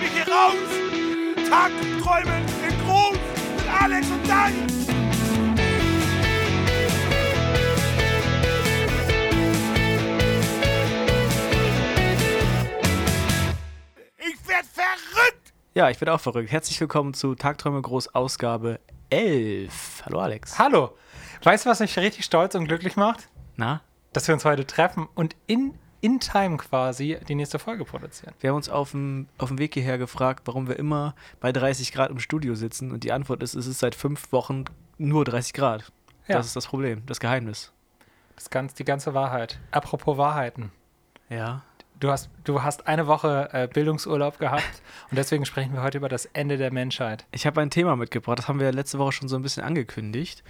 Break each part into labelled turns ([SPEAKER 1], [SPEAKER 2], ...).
[SPEAKER 1] mich hier raus! Tagträumen in Groß mit Alex und Dani! Ich werd verrückt!
[SPEAKER 2] Ja, ich bin auch verrückt. Herzlich willkommen zu Tagträume Groß Ausgabe 11. Hallo Alex.
[SPEAKER 3] Hallo. Weißt du, was mich richtig stolz und glücklich macht?
[SPEAKER 2] Na,
[SPEAKER 3] Dass wir uns heute treffen und in, in Time quasi die nächste Folge produzieren.
[SPEAKER 2] wir haben uns auf dem, auf dem Weg hierher gefragt, warum wir immer bei 30 Grad im Studio sitzen. Und die Antwort ist, es ist seit fünf Wochen nur 30 Grad.
[SPEAKER 3] Ja.
[SPEAKER 2] Das ist das Problem, das Geheimnis.
[SPEAKER 3] Das ganz, die ganze Wahrheit. Apropos Wahrheiten.
[SPEAKER 2] Ja.
[SPEAKER 3] Du hast, du hast eine Woche äh, Bildungsurlaub gehabt und deswegen sprechen wir heute über das Ende der Menschheit.
[SPEAKER 2] Ich habe ein Thema mitgebracht, das haben wir letzte Woche schon so ein bisschen angekündigt.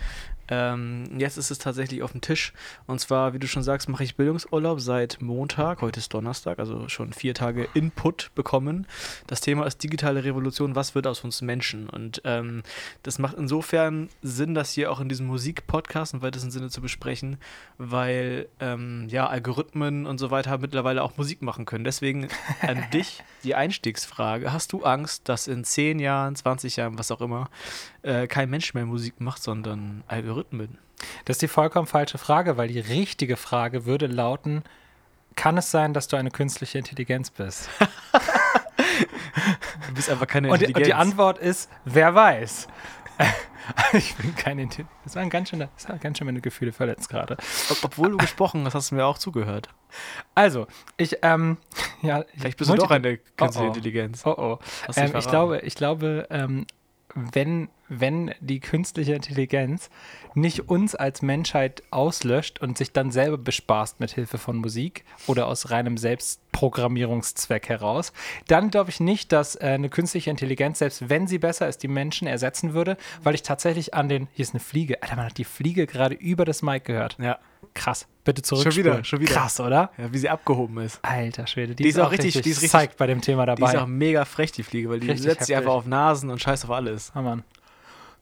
[SPEAKER 2] Ähm, jetzt ist es tatsächlich auf dem Tisch. Und zwar, wie du schon sagst, mache ich Bildungsurlaub seit Montag. Heute ist Donnerstag, also schon vier Tage Input bekommen. Das Thema ist digitale Revolution. Was wird aus uns Menschen? Und ähm, das macht insofern Sinn, das hier auch in diesem Musikpodcast im weitesten Sinne zu besprechen, weil ähm, ja, Algorithmen und so weiter mittlerweile auch Musik machen können. Deswegen an dich die Einstiegsfrage. Hast du Angst, dass in 10 Jahren, 20 Jahren, was auch immer, äh, kein Mensch mehr Musik macht, sondern Algorithmen?
[SPEAKER 3] Das ist die vollkommen falsche Frage, weil die richtige Frage würde lauten, kann es sein, dass du eine künstliche Intelligenz bist?
[SPEAKER 2] Du bist einfach keine
[SPEAKER 3] Und, die-
[SPEAKER 2] Intelligenz.
[SPEAKER 3] und die Antwort ist, wer weiß. ich bin keine Intelligenz. Das waren ganz schön, das waren ganz schön meine Gefühle verletzt gerade.
[SPEAKER 2] Ob, obwohl du gesprochen hast, hast du mir auch zugehört.
[SPEAKER 3] Also, ich, ähm, ja.
[SPEAKER 2] Vielleicht bist du doch eine künstliche
[SPEAKER 3] Oh, oh.
[SPEAKER 2] Intelligenz.
[SPEAKER 3] Oh oh. Ähm, ich glaube, ich glaube, ähm, wenn, wenn die künstliche Intelligenz nicht uns als Menschheit auslöscht und sich dann selber bespaßt mit Hilfe von Musik oder aus reinem Selbstprogrammierungszweck heraus, dann glaube ich nicht, dass äh, eine künstliche Intelligenz, selbst wenn sie besser ist, die Menschen ersetzen würde, weil ich tatsächlich an den, hier ist eine Fliege, Alter, man hat die Fliege gerade über das Mic gehört.
[SPEAKER 2] Ja.
[SPEAKER 3] Krass, bitte zurück.
[SPEAKER 2] wieder, schon wieder.
[SPEAKER 3] Krass, oder?
[SPEAKER 2] ja, wie sie abgehoben ist.
[SPEAKER 3] Alter Schwede, die,
[SPEAKER 2] Die ist auch richtig- die ist richtig-
[SPEAKER 3] bei dem Thema
[SPEAKER 2] Die
[SPEAKER 3] dabei.
[SPEAKER 2] ist auch mega frech, die Fliege, weil die
[SPEAKER 3] Richtig
[SPEAKER 2] setzt sich einfach auf Nasen und scheißt auf alles.
[SPEAKER 3] Ah, Mann.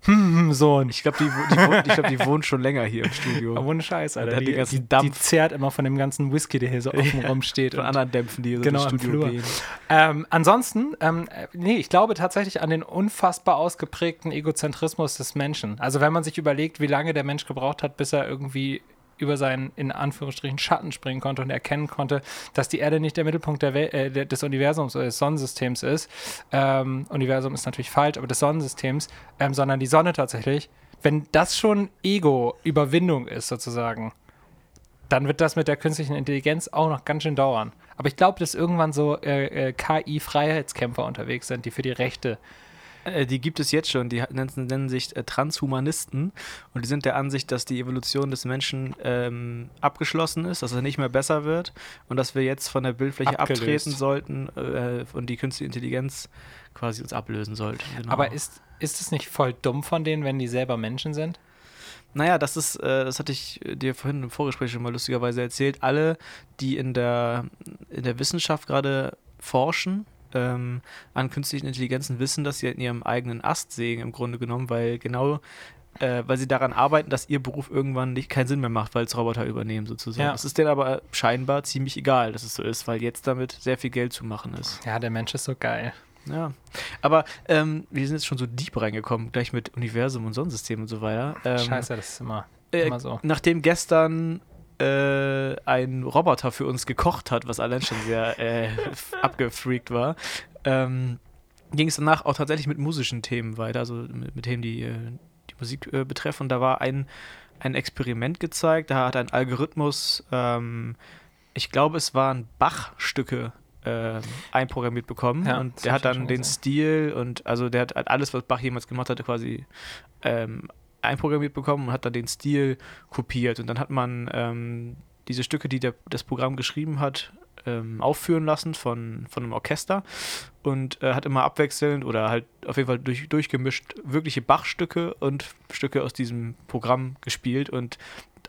[SPEAKER 3] Hm, Sohn.
[SPEAKER 2] Ich glaube, die, die, wohnt- ich glaub, die wohnt schon länger hier im Studio.
[SPEAKER 3] Oh, ohne Scheiß, Alter. Die, die, die
[SPEAKER 2] Dampf.
[SPEAKER 3] zehrt immer von dem ganzen Whisky, der hier so offen rumsteht.
[SPEAKER 2] Von
[SPEAKER 3] und-
[SPEAKER 2] anderen Dämpfen, die hier so
[SPEAKER 3] Genau,
[SPEAKER 2] durchs
[SPEAKER 3] im
[SPEAKER 2] Studio gehen.
[SPEAKER 3] Ähm, ansonsten, ähm, äh, nee, ich glaube tatsächlich an den unfassbar ausgeprägten Egozentrismus des Menschen. Also wenn man sich überlegt, wie lange der Mensch gebraucht hat, bis er irgendwie über seinen, in Anführungsstrichen, Schatten springen konnte und erkennen konnte, dass die Erde nicht der Mittelpunkt der äh, des Universums oder des Sonnensystems ist. Ähm, Universum ist natürlich falsch, aber des Sonnensystems, ähm, sondern die Sonne tatsächlich. Wenn das schon Ego-Überwindung ist, sozusagen, dann wird das mit der künstlichen Intelligenz auch noch ganz schön dauern. Aber ich glaube, dass irgendwann so äh, äh, KI-Freiheitskämpfer unterwegs sind, die für die Rechte.
[SPEAKER 2] Äh, Die gibt es jetzt schon, die nennen, nennen sich äh, Transhumanisten und die sind der Ansicht, dass die Evolution des Menschen ähm, abgeschlossen ist, dass er nicht mehr besser wird und dass wir jetzt von der Bildfläche
[SPEAKER 3] Abgelöst.
[SPEAKER 2] abtreten sollten äh, und die künstliche Intelligenz quasi uns ablösen sollte. Genau.
[SPEAKER 3] Aber ist, ist es nicht voll dumm von denen, wenn die selber Menschen sind?
[SPEAKER 2] Naja, das ist, äh, das hatte ich äh, dir vorhin im Vorgespräch schon mal lustigerweise erzählt. Alle, die in der, in der Wissenschaft gerade forschen, ähm, an künstlichen Intelligenzen wissen, dass sie in ihrem eigenen Ast sägen, im Grunde genommen, weil genau, äh, weil sie daran arbeiten, dass ihr Beruf irgendwann nicht keinen Sinn mehr macht, weil es Roboter übernehmen sozusagen.
[SPEAKER 3] Ja.
[SPEAKER 2] Es ist denen aber scheinbar ziemlich egal, dass es so ist, weil jetzt damit sehr viel Geld zu machen ist.
[SPEAKER 3] Ja, der Mensch ist so geil.
[SPEAKER 2] Ja, aber ähm, wir sind jetzt schon so deep reingekommen, gleich mit Universum und Sonnensystem und so weiter. Ähm,
[SPEAKER 3] Scheiße, das ist immer,
[SPEAKER 2] äh,
[SPEAKER 3] immer so.
[SPEAKER 2] Nachdem gestern äh, ein Roboter für uns gekocht hat, was allein schon sehr äh, abgefreakt war, ähm, ging es danach auch tatsächlich mit musischen Themen weiter, also mit, mit Themen, die äh, die Musik äh, betreffen. Und da war ein, ein Experiment gezeigt, da hat ein Algorithmus, ähm, ich glaube, es waren Bach-Stücke ähm, einprogrammiert bekommen
[SPEAKER 3] Ja,
[SPEAKER 2] und der hat dann den
[SPEAKER 3] gesehen.
[SPEAKER 2] Stil und also der hat alles, was Bach jemals gemacht hatte, quasi ähm, einprogrammiert bekommen und hat dann den Stil kopiert. Und dann hat man ähm, diese Stücke, die der, das Programm geschrieben hat, ähm, aufführen lassen von, von einem Orchester und äh, hat immer abwechselnd oder halt auf jeden Fall durch, durchgemischt wirkliche Bach-Stücke und Stücke aus diesem Programm gespielt und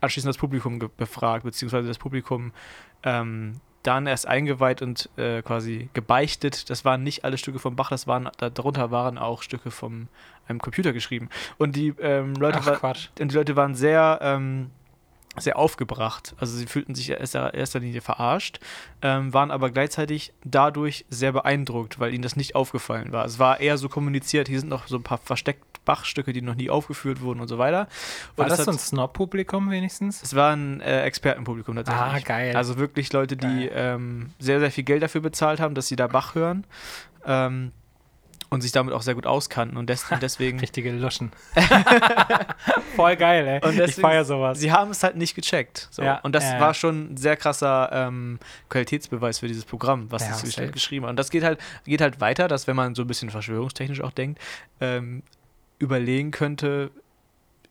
[SPEAKER 2] anschließend das Publikum befragt, beziehungsweise das Publikum ähm, dann erst eingeweiht und äh, quasi gebeichtet. Das waren nicht alle Stücke von Bach, das waren, darunter waren auch Stücke von einem Computer geschrieben. Und die ähm, Leute
[SPEAKER 3] Ach,
[SPEAKER 2] war, und die Leute waren sehr ähm, sehr aufgebracht. Also sie fühlten sich in erster, Linie verarscht, ähm, waren aber gleichzeitig dadurch sehr beeindruckt, weil ihnen das nicht aufgefallen war. Es war eher so kommuniziert, hier sind noch so ein paar versteckte Bachstücke, die noch nie aufgeführt wurden und so weiter. Und
[SPEAKER 3] War
[SPEAKER 2] es
[SPEAKER 3] das so ein Snob-Publikum wenigstens?
[SPEAKER 2] es war ein äh, Expertenpublikum tatsächlich.
[SPEAKER 3] Ah, geil.
[SPEAKER 2] Also wirklich Leute, die ähm, sehr, sehr viel Geld dafür bezahlt haben, dass sie da Bach hören. Ähm, und sich damit auch sehr gut auskannten. Und, des und deswegen.
[SPEAKER 3] Richtige Luschen. Voll geil, ey.
[SPEAKER 2] Und
[SPEAKER 3] ich
[SPEAKER 2] deswegen-
[SPEAKER 3] feier sowas.
[SPEAKER 2] Sie haben es halt nicht gecheckt. So.
[SPEAKER 3] Ja,
[SPEAKER 2] und das
[SPEAKER 3] ja.
[SPEAKER 2] war schon ein sehr krasser ähm, Qualitätsbeweis für dieses Programm, was
[SPEAKER 3] Ja,
[SPEAKER 2] sie
[SPEAKER 3] safe.
[SPEAKER 2] geschrieben hat. Und das geht halt, geht halt weiter, dass wenn man so ein bisschen verschwörungstechnisch auch denkt, ähm, überlegen könnte,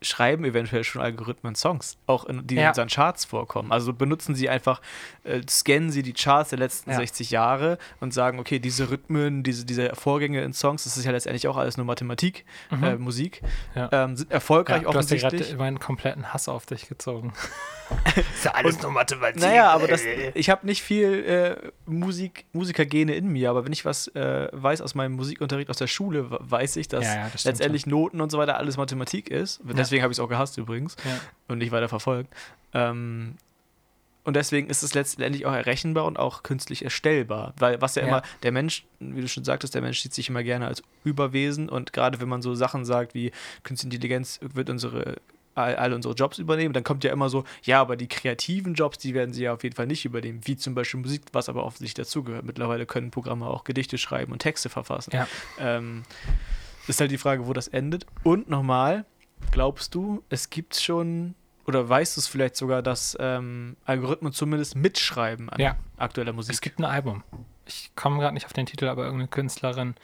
[SPEAKER 2] schreiben eventuell schon Algorithmen Songs, auch in, die
[SPEAKER 3] Ja.
[SPEAKER 2] in unseren Charts vorkommen. Also benutzen sie einfach, äh, scannen sie die Charts der letzten
[SPEAKER 3] Ja.
[SPEAKER 2] 60 Jahre und sagen, okay, diese Rhythmen, diese, diese Vorgänge in Songs, das ist ja letztendlich auch alles nur Mathematik,
[SPEAKER 3] Mhm.
[SPEAKER 2] äh, Musik,
[SPEAKER 3] Ja.
[SPEAKER 2] ähm, sind erfolgreich
[SPEAKER 3] Ja, du hast dir
[SPEAKER 2] offensichtlich.
[SPEAKER 3] gerade meinen kompletten Hass auf dich gezogen. Ist ja alles nur Mathematik.
[SPEAKER 2] Naja, aber das, ich habe nicht viel äh, Musik, Musikergene in mir, aber wenn ich was äh, weiß aus meinem Musikunterricht aus der Schule, we- weiß ich, dass
[SPEAKER 3] Ja, ja, das stimmt
[SPEAKER 2] letztendlich Noten und so weiter alles Mathematik ist. Deswegen habe ich es auch gehasst übrigens
[SPEAKER 3] Ja.
[SPEAKER 2] und nicht weiter verfolgt. Ähm, und deswegen ist es letztendlich auch errechenbar und auch künstlich erstellbar. Weil was ja,
[SPEAKER 3] Ja.
[SPEAKER 2] immer, der Mensch, wie du schon sagtest, der Mensch sieht sich immer gerne als Überwesen und gerade wenn man so Sachen sagt wie Künstliche Intelligenz wird unsere all, all unsere Jobs übernehmen, dann kommt ja immer so, ja, aber die kreativen Jobs, die werden sie ja auf jeden Fall nicht übernehmen, wie zum Beispiel Musik, was aber offensichtlich dazugehört. Mittlerweile können Programme auch Gedichte schreiben und Texte verfassen.
[SPEAKER 3] Ja.
[SPEAKER 2] Ähm, ist halt die Frage, wo das endet. Und nochmal, glaubst du, es gibt schon, oder weißt du es vielleicht sogar, dass ähm, Algorithmen zumindest mitschreiben an
[SPEAKER 3] Ja.
[SPEAKER 2] aktueller Musik?
[SPEAKER 3] Es gibt ein Album. Ich komme gerade nicht auf den Titel, aber irgendeine Künstlerin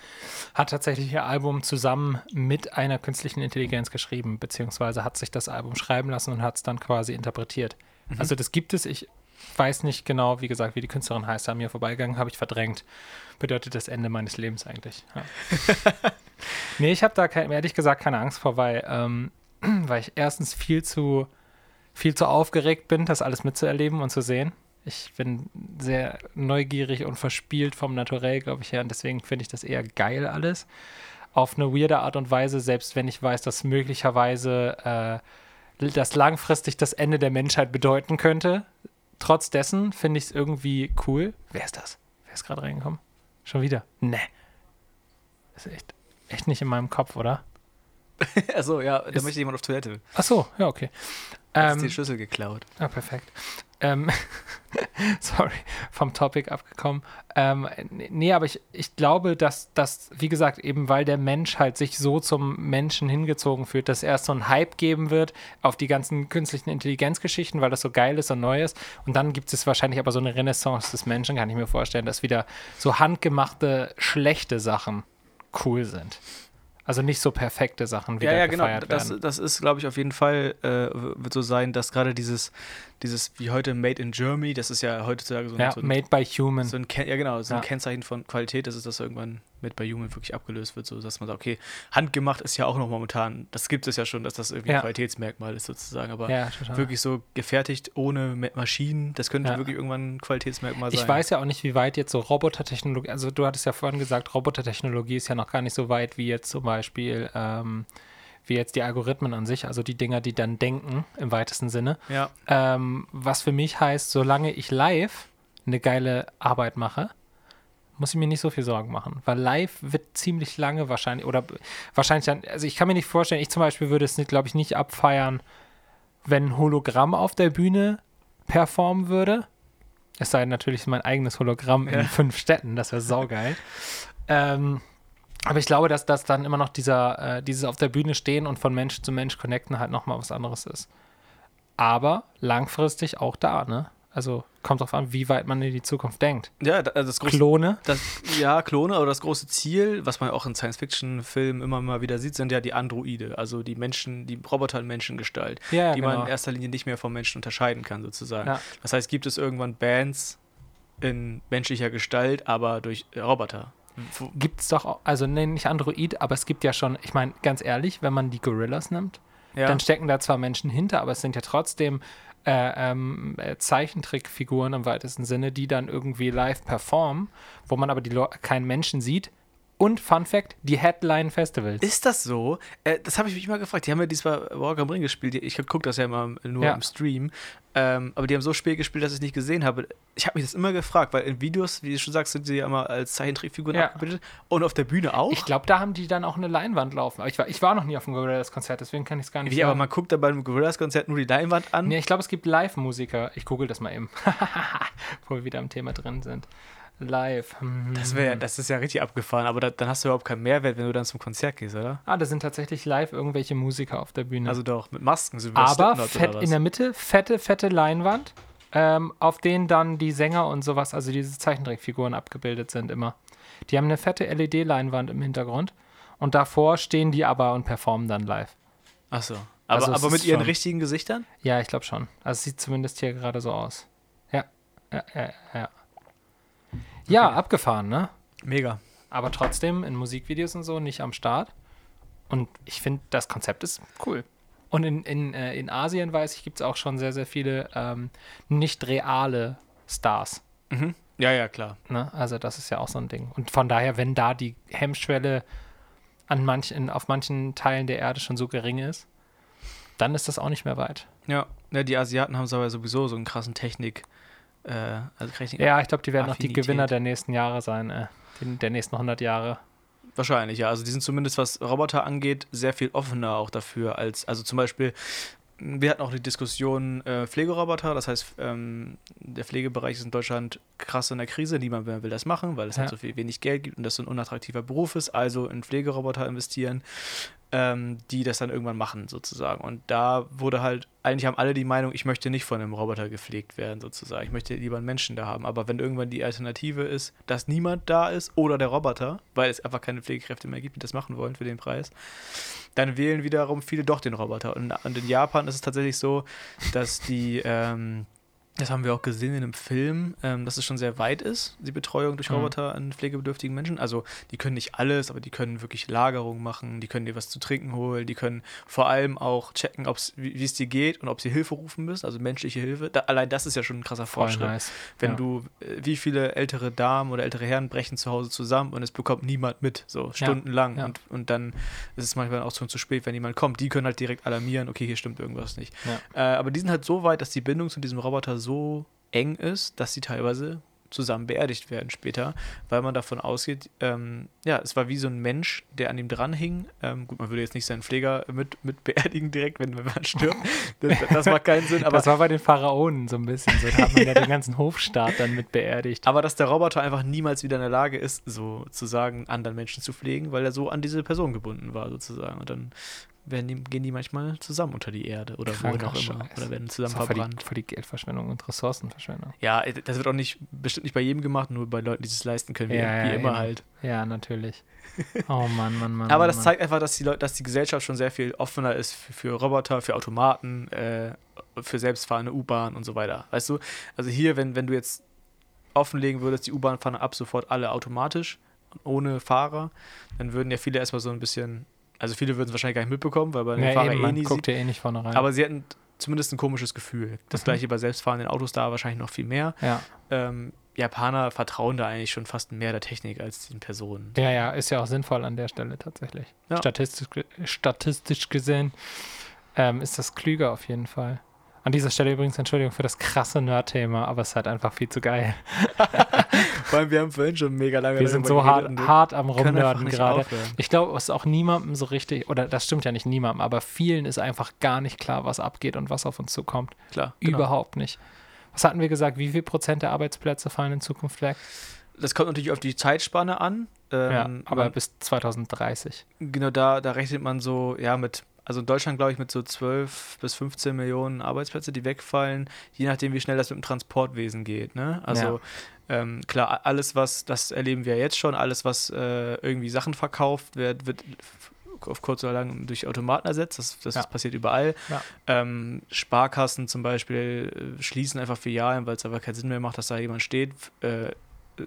[SPEAKER 3] hat tatsächlich ihr Album zusammen mit einer künstlichen Intelligenz geschrieben, beziehungsweise hat sich das Album schreiben lassen und hat es dann quasi interpretiert. Also das gibt es. Ich weiß nicht genau, wie gesagt, wie die Künstlerin heißt. An mir vorbeigegangen, habe ich verdrängt. Bedeutet das Ende meines Lebens eigentlich. Ja. nee, ich habe da kein, ehrlich gesagt keine Angst vor, weil, ähm, weil ich erstens viel zu, viel zu aufgeregt bin, das alles mitzuerleben und zu sehen. Ich bin sehr neugierig und verspielt vom Naturell, glaube ich, her. Und deswegen finde ich das eher geil alles. Auf eine weirde Art und Weise, selbst wenn ich weiß, dass möglicherweise äh, das langfristig das Ende der Menschheit bedeuten könnte. Trotz dessen finde ich es irgendwie cool. Wer ist das? Wer ist gerade reingekommen? Schon wieder? Ne. Ist echt, echt nicht in meinem Kopf, oder?
[SPEAKER 2] Achso, ja, da
[SPEAKER 3] Ist-
[SPEAKER 2] möchte jemand auf Toilette.
[SPEAKER 3] Ach so, ja, okay. Ähm,
[SPEAKER 2] den Schlüssel geklaut.
[SPEAKER 3] Ah, perfekt. Ähm, sorry, vom Topic abgekommen. Ähm, nee, aber ich, ich glaube, dass das, wie gesagt, eben weil der Mensch halt sich so zum Menschen hingezogen fühlt, dass erst so ein Hype geben wird auf die ganzen künstlichen Intelligenzgeschichten, weil das so geil ist und neu ist. Und dann gibt es wahrscheinlich aber so eine Renaissance des Menschen, kann ich mir vorstellen, dass wieder so handgemachte, schlechte Sachen cool sind. Also nicht so perfekte Sachen wieder
[SPEAKER 2] Ja, ja, genau.
[SPEAKER 3] gefeiert
[SPEAKER 2] Das,
[SPEAKER 3] werden.
[SPEAKER 2] das ist, glaube ich, auf jeden Fall, äh, wird so sein, dass gerade dieses, dieses, wie heute Made in Germany, das ist ja heutzutage so ein,
[SPEAKER 3] Ja,
[SPEAKER 2] so ein,
[SPEAKER 3] made by human.
[SPEAKER 2] so ein ja, genau, so ein
[SPEAKER 3] Ja.
[SPEAKER 2] Kennzeichen von Qualität, das ist, dass irgendwann Made by Human wirklich abgelöst wird, so dass man sagt, okay, handgemacht ist ja auch noch momentan, das gibt es ja schon, dass das irgendwie
[SPEAKER 3] Ja.
[SPEAKER 2] ein Qualitätsmerkmal ist sozusagen, aber wirklich so gefertigt ohne Ma- Maschinen, das könnte wirklich irgendwann ein Qualitätsmerkmal sein.
[SPEAKER 3] Ich weiß ja auch nicht, wie weit jetzt so Robotertechnologie, also du hattest ja vorhin gesagt, Robotertechnologie ist ja noch gar nicht so weit wie jetzt zum Beispiel, ähm, wie jetzt die Algorithmen an sich, also die Dinger, die dann denken im weitesten Sinne.
[SPEAKER 2] Ja,
[SPEAKER 3] Ähm, was für mich heißt, solange ich live eine geile Arbeit mache, muss ich mir nicht so viel Sorgen machen, weil live wird ziemlich lange wahrscheinlich, oder wahrscheinlich dann, also ich kann mir nicht vorstellen, ich zum Beispiel würde es, glaube ich, nicht abfeiern, wenn ein Hologramm auf der Bühne performen würde. Es sei denn natürlich mein eigenes Hologramm in
[SPEAKER 2] Ja.
[SPEAKER 3] fünf Städten, das wäre saugeil. ähm, aber ich glaube, dass das dann immer noch dieser, äh, dieses auf der Bühne stehen und von Mensch zu Mensch connecten halt nochmal was anderes ist. Aber langfristig auch da, ne? Also kommt drauf an, wie weit man in die Zukunft denkt.
[SPEAKER 2] ja also das große
[SPEAKER 3] Klone,
[SPEAKER 2] Das, ja, Klone, aber das große Ziel, was man auch in Science-Fiction-Filmen immer mal wieder sieht, sind ja die Androide, also die Menschen, die Roboter in Menschengestalt,
[SPEAKER 3] Ja,
[SPEAKER 2] die
[SPEAKER 3] genau.
[SPEAKER 2] man in erster Linie nicht mehr vom Menschen unterscheiden kann, sozusagen.
[SPEAKER 3] Ja.
[SPEAKER 2] Das heißt, gibt es irgendwann Bands in menschlicher Gestalt, aber durch Roboter.
[SPEAKER 3] Gibt es doch, also nee, nicht Android, aber es gibt ja schon, ich meine, ganz ehrlich, wenn man die Gorillas nimmt,
[SPEAKER 2] Ja,
[SPEAKER 3] dann stecken da zwar Menschen hinter, aber es sind ja trotzdem äh, ähm, äh, Zeichentrickfiguren im weitesten Sinne, die dann irgendwie live performen, wo man aber die Leu- keinen Menschen sieht Und Fun Fact, die Headline Festivals.
[SPEAKER 2] Ist das so? Äh, das habe ich mich immer gefragt. Die haben ja diesmal Walk am Ring gespielt. Ich gucke das ja immer nur
[SPEAKER 3] Ja.
[SPEAKER 2] im Stream. Ähm, aber die haben so spät gespielt, dass ich es nicht gesehen habe. Ich habe mich das immer gefragt, weil in Videos, wie du schon sagst, sind sie ja immer als Zeichentrickfiguren
[SPEAKER 3] Ja.
[SPEAKER 2] abgebildet. Und auf der Bühne auch.
[SPEAKER 3] Ich glaube, da haben die dann auch eine Leinwand laufen. Aber ich war, ich war noch nie auf einem Gorillaz-Konzert, deswegen kann ich es gar nicht
[SPEAKER 2] wie, aber
[SPEAKER 3] sagen.
[SPEAKER 2] man guckt da beim Gorillaz-Konzert nur die Leinwand an.
[SPEAKER 3] Nee, ich glaube, es gibt Live-Musiker. Ich google das mal eben. Wo wir wieder am Thema drin sind. Live. Hm.
[SPEAKER 2] Das, wär, das ist ja richtig abgefahren, aber da, dann hast du überhaupt keinen Mehrwert, wenn du dann zum Konzert gehst, oder?
[SPEAKER 3] Ah, da sind tatsächlich live irgendwelche Musiker auf der Bühne.
[SPEAKER 2] Also doch, mit Masken. Wie bei
[SPEAKER 3] Aber fett in der Mitte, fette, fette Leinwand, ähm, auf denen dann die Sänger und sowas, also diese Zeichentrickfiguren abgebildet sind immer. Die haben eine fette LED-Leinwand im Hintergrund und davor stehen die aber und performen dann live.
[SPEAKER 2] Ach so. Aber,
[SPEAKER 3] Also
[SPEAKER 2] aber mit ihren
[SPEAKER 3] schon-
[SPEAKER 2] richtigen Gesichtern?
[SPEAKER 3] Ja, ich glaube schon. Also es sieht zumindest hier gerade so aus. Ja, ja, ja, ja. Ja, abgefahren, ne?
[SPEAKER 2] Mega.
[SPEAKER 3] Aber trotzdem in Musikvideos und so nicht am Start. Und ich finde, das Konzept ist cool. Und in, in, äh, in Asien, weiß ich, gibt es auch schon sehr, sehr viele ähm, nicht reale Stars.
[SPEAKER 2] Mhm. Ja, ja, klar.
[SPEAKER 3] Ne? Also das ist ja auch so ein Ding. Und von daher, wenn da die Hemmschwelle an manchen, auf manchen Teilen der Erde schon so gering ist, dann ist das auch nicht mehr weit.
[SPEAKER 2] Ja, ne, die Asiaten haben aber sowieso so einen krassen Technik. Äh, also Technik
[SPEAKER 3] Ja, ich glaube, die werden auch die
[SPEAKER 2] Affinität.
[SPEAKER 3] Gewinner der nächsten Jahre sein, äh, der nächsten 100 Jahre.
[SPEAKER 2] Wahrscheinlich, ja. Also die sind zumindest, was Roboter angeht, sehr viel offener auch dafür als, also zum Beispiel, wir hatten auch die Diskussion äh, Pflegeroboter, das heißt, ähm, der Pflegebereich ist in Deutschland krass in der Krise, niemand mehr will das machen, weil es halt
[SPEAKER 3] Ja.
[SPEAKER 2] so viel wenig Geld gibt und das so ein unattraktiver Beruf ist, also in Pflegeroboter investieren, ähm, die das dann irgendwann machen, sozusagen. Und da wurde halt, eigentlich haben alle die Meinung, ich möchte nicht von einem Roboter gepflegt werden, sozusagen. Ich möchte lieber einen Menschen da haben. Aber wenn irgendwann die Alternative ist, dass niemand da ist oder der Roboter, weil es einfach keine Pflegekräfte mehr gibt, die das machen wollen für den Preis, dann wählen wiederum viele doch den Roboter. Und, und in Japan ist es tatsächlich so, dass die, ähm, das haben wir auch gesehen in einem Film, ähm, dass es schon sehr weit ist, die Betreuung durch
[SPEAKER 3] Mhm.
[SPEAKER 2] Roboter an pflegebedürftigen Menschen. Also die können nicht alles, aber die können wirklich Lagerung machen, die können dir was zu trinken holen, die können vor allem auch checken, wie es dir geht und ob sie Hilfe rufen müssen, also menschliche Hilfe. Da, allein das ist ja schon ein krasser
[SPEAKER 3] Voll
[SPEAKER 2] Fortschritt.
[SPEAKER 3] nice.
[SPEAKER 2] Wenn
[SPEAKER 3] Ja.
[SPEAKER 2] du, äh, wie viele ältere Damen oder ältere Herren brechen zu Hause zusammen und es bekommt niemand mit, so stundenlang.
[SPEAKER 3] ja.
[SPEAKER 2] Und, und dann ist es manchmal auch schon zu spät, wenn jemand kommt. Die können halt direkt alarmieren, okay, hier stimmt irgendwas nicht.
[SPEAKER 3] Ja.
[SPEAKER 2] Äh, aber die sind halt so weit, dass die Bindung zu diesem Roboter so eng ist, dass sie teilweise zusammen beerdigt werden später, weil man davon ausgeht, ähm, ja, es war wie so ein Mensch, der an ihm dranhing. Ähm, gut, man würde jetzt nicht seinen Pfleger mit, mit beerdigen direkt, wenn, wenn man stirbt. Das, das macht keinen Sinn, aber
[SPEAKER 3] das war bei den Pharaonen so ein bisschen so. Da hat man ja den ganzen Hofstaat dann mit beerdigt.
[SPEAKER 2] Aber dass der Roboter einfach niemals wieder in der Lage ist, sozusagen anderen Menschen zu pflegen, weil er so an diese Person gebunden war, sozusagen. Und dann werden die, gehen die manchmal zusammen unter die Erde oder wohin
[SPEAKER 3] Kranker
[SPEAKER 2] auch immer.
[SPEAKER 3] Scheiß.
[SPEAKER 2] Oder werden zusammen
[SPEAKER 3] auch für die,
[SPEAKER 2] verbrannt.
[SPEAKER 3] die Geldverschwendung und Ressourcenverschwendung.
[SPEAKER 2] Ja, das wird auch nicht, bestimmt nicht bei jedem gemacht, nur bei Leuten, die es leisten können, wie,
[SPEAKER 3] Ja,
[SPEAKER 2] wie
[SPEAKER 3] ja,
[SPEAKER 2] immer
[SPEAKER 3] eben.
[SPEAKER 2] halt.
[SPEAKER 3] Ja, natürlich. Oh Mann, Mann, Mann.
[SPEAKER 2] Aber
[SPEAKER 3] Mann,
[SPEAKER 2] das
[SPEAKER 3] Mann.
[SPEAKER 2] zeigt einfach, dass die Leute, dass die Gesellschaft schon sehr viel offener ist für, für Roboter, für Automaten, äh, für selbstfahrende U-Bahn und so weiter. Weißt du? Also hier, wenn, wenn du jetzt offenlegen würdest, die U-Bahn fahren ab sofort alle automatisch, ohne Fahrer, dann würden ja viele erstmal so ein bisschen, also viele würden es wahrscheinlich gar nicht mitbekommen, weil man den
[SPEAKER 3] Ja,
[SPEAKER 2] Fahrer
[SPEAKER 3] eben,
[SPEAKER 2] eh
[SPEAKER 3] man
[SPEAKER 2] nie
[SPEAKER 3] guckt
[SPEAKER 2] sieht.
[SPEAKER 3] eh nicht vorne rein.
[SPEAKER 2] Aber sie hätten zumindest ein komisches Gefühl. Das
[SPEAKER 3] Mhm.
[SPEAKER 2] gleiche bei selbstfahrenden Autos da wahrscheinlich noch viel mehr.
[SPEAKER 3] ja.
[SPEAKER 2] Ähm, Japaner vertrauen da eigentlich schon fast mehr der Technik als den Personen.
[SPEAKER 3] ja, ja, ist ja auch sinnvoll an der Stelle tatsächlich.
[SPEAKER 2] Ja.
[SPEAKER 3] Statistisch, statistisch gesehen ähm, ist das klüger auf jeden Fall. An dieser Stelle übrigens Entschuldigung für das krasse Nerd-Thema, aber es ist halt einfach viel zu geil.
[SPEAKER 2] Vor allem, wir haben vorhin schon mega lange
[SPEAKER 3] Wir sind so hart, hart am Rumnörden gerade. Ich glaube, es ist auch niemandem so richtig, oder das stimmt ja nicht niemandem, aber vielen ist einfach gar nicht klar, was abgeht und was auf uns zukommt.
[SPEAKER 2] Klar, genau.
[SPEAKER 3] Überhaupt nicht. Was hatten wir gesagt? Wie viel Prozent der Arbeitsplätze fallen in Zukunft weg?
[SPEAKER 2] Das kommt natürlich auf die Zeitspanne an. Ähm,
[SPEAKER 3] ja, aber bis 2030.
[SPEAKER 2] genau da, da rechnet man so, ja, mit, also in Deutschland glaube ich mit so 12 bis 15 Millionen Arbeitsplätze, die wegfallen, je nachdem, wie schnell das mit dem Transportwesen geht. Ne? Also ähm, klar, alles, was, das erleben wir jetzt schon, alles, was äh, irgendwie Sachen verkauft wird, wird auf kurz oder lang durch Automaten ersetzt. Das, das
[SPEAKER 3] Ja.
[SPEAKER 2] passiert überall.
[SPEAKER 3] Ja.
[SPEAKER 2] Ähm, Sparkassen zum Beispiel äh, schließen einfach Filialen, weil es einfach keinen Sinn mehr macht, dass da jemand steht. Äh,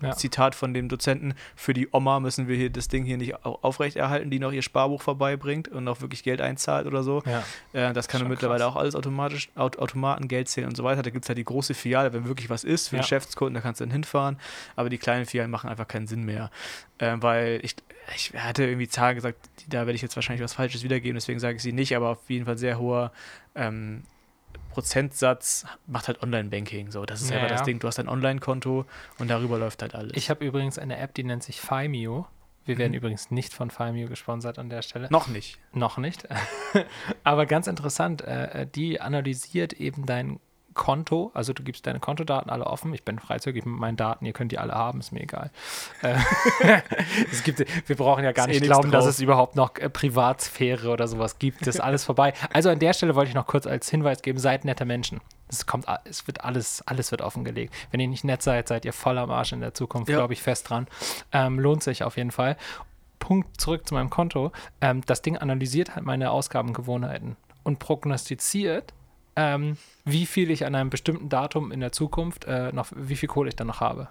[SPEAKER 3] Ja.
[SPEAKER 2] Zitat von dem Dozenten, für die Oma müssen wir hier das Ding hier nicht au- aufrechterhalten, die noch ihr Sparbuch vorbeibringt und noch wirklich Geld einzahlt oder so.
[SPEAKER 3] Ja.
[SPEAKER 2] Äh, das kann
[SPEAKER 3] Schon
[SPEAKER 2] mittlerweile
[SPEAKER 3] krass.
[SPEAKER 2] auch alles automatisch, Aut Automaten, Geld zählen und so weiter. Da gibt es halt die große Filiale, wenn wirklich was ist für
[SPEAKER 3] Ja.
[SPEAKER 2] Geschäftskunden, da kannst du dann hinfahren. Aber die kleinen Filialen machen einfach keinen Sinn mehr. Ähm, weil ich, ich hatte irgendwie Zahlen gesagt, da werde ich jetzt wahrscheinlich was Falsches wiedergeben, deswegen sage ich sie nicht, aber auf jeden Fall sehr hoher ähm, Prozentsatz macht halt Online-Banking. So, das ist
[SPEAKER 3] Ja,
[SPEAKER 2] einfach das. Ding. Du hast ein Online-Konto und darüber läuft halt alles.
[SPEAKER 3] Ich habe übrigens eine App, die nennt sich Fimeo. Wir werden
[SPEAKER 2] Mhm.
[SPEAKER 3] übrigens nicht von Fimeo gesponsert an der Stelle.
[SPEAKER 2] noch nicht.
[SPEAKER 3] Noch nicht. Aber ganz interessant, äh, äh, die analysiert eben dein Konto, also du gibst deine Kontodaten alle offen. Ich bin freizügig mit meinen Daten, ihr könnt die alle haben, ist mir egal. Äh, es gibt, wir brauchen ja gar
[SPEAKER 2] eh
[SPEAKER 3] nicht
[SPEAKER 2] nichts
[SPEAKER 3] glauben, dass
[SPEAKER 2] drauf.
[SPEAKER 3] es überhaupt noch äh, Privatsphäre oder sowas gibt. Das ist alles vorbei. Also an der Stelle wollte ich noch kurz als Hinweis geben, seid nette Menschen. Es kommt, es wird alles, alles wird offengelegt. Wenn ihr nicht nett seid, seid ihr voll am Arsch in der Zukunft,
[SPEAKER 2] Ja.
[SPEAKER 3] glaube ich fest dran. Ähm, lohnt sich auf jeden Fall. Punkt zurück zu meinem Konto. Ähm, das Ding analysiert halt meine Ausgabengewohnheiten und prognostiziert, ähm, wie viel ich an einem bestimmten Datum in der Zukunft äh, noch, wie viel Kohle ich dann noch habe.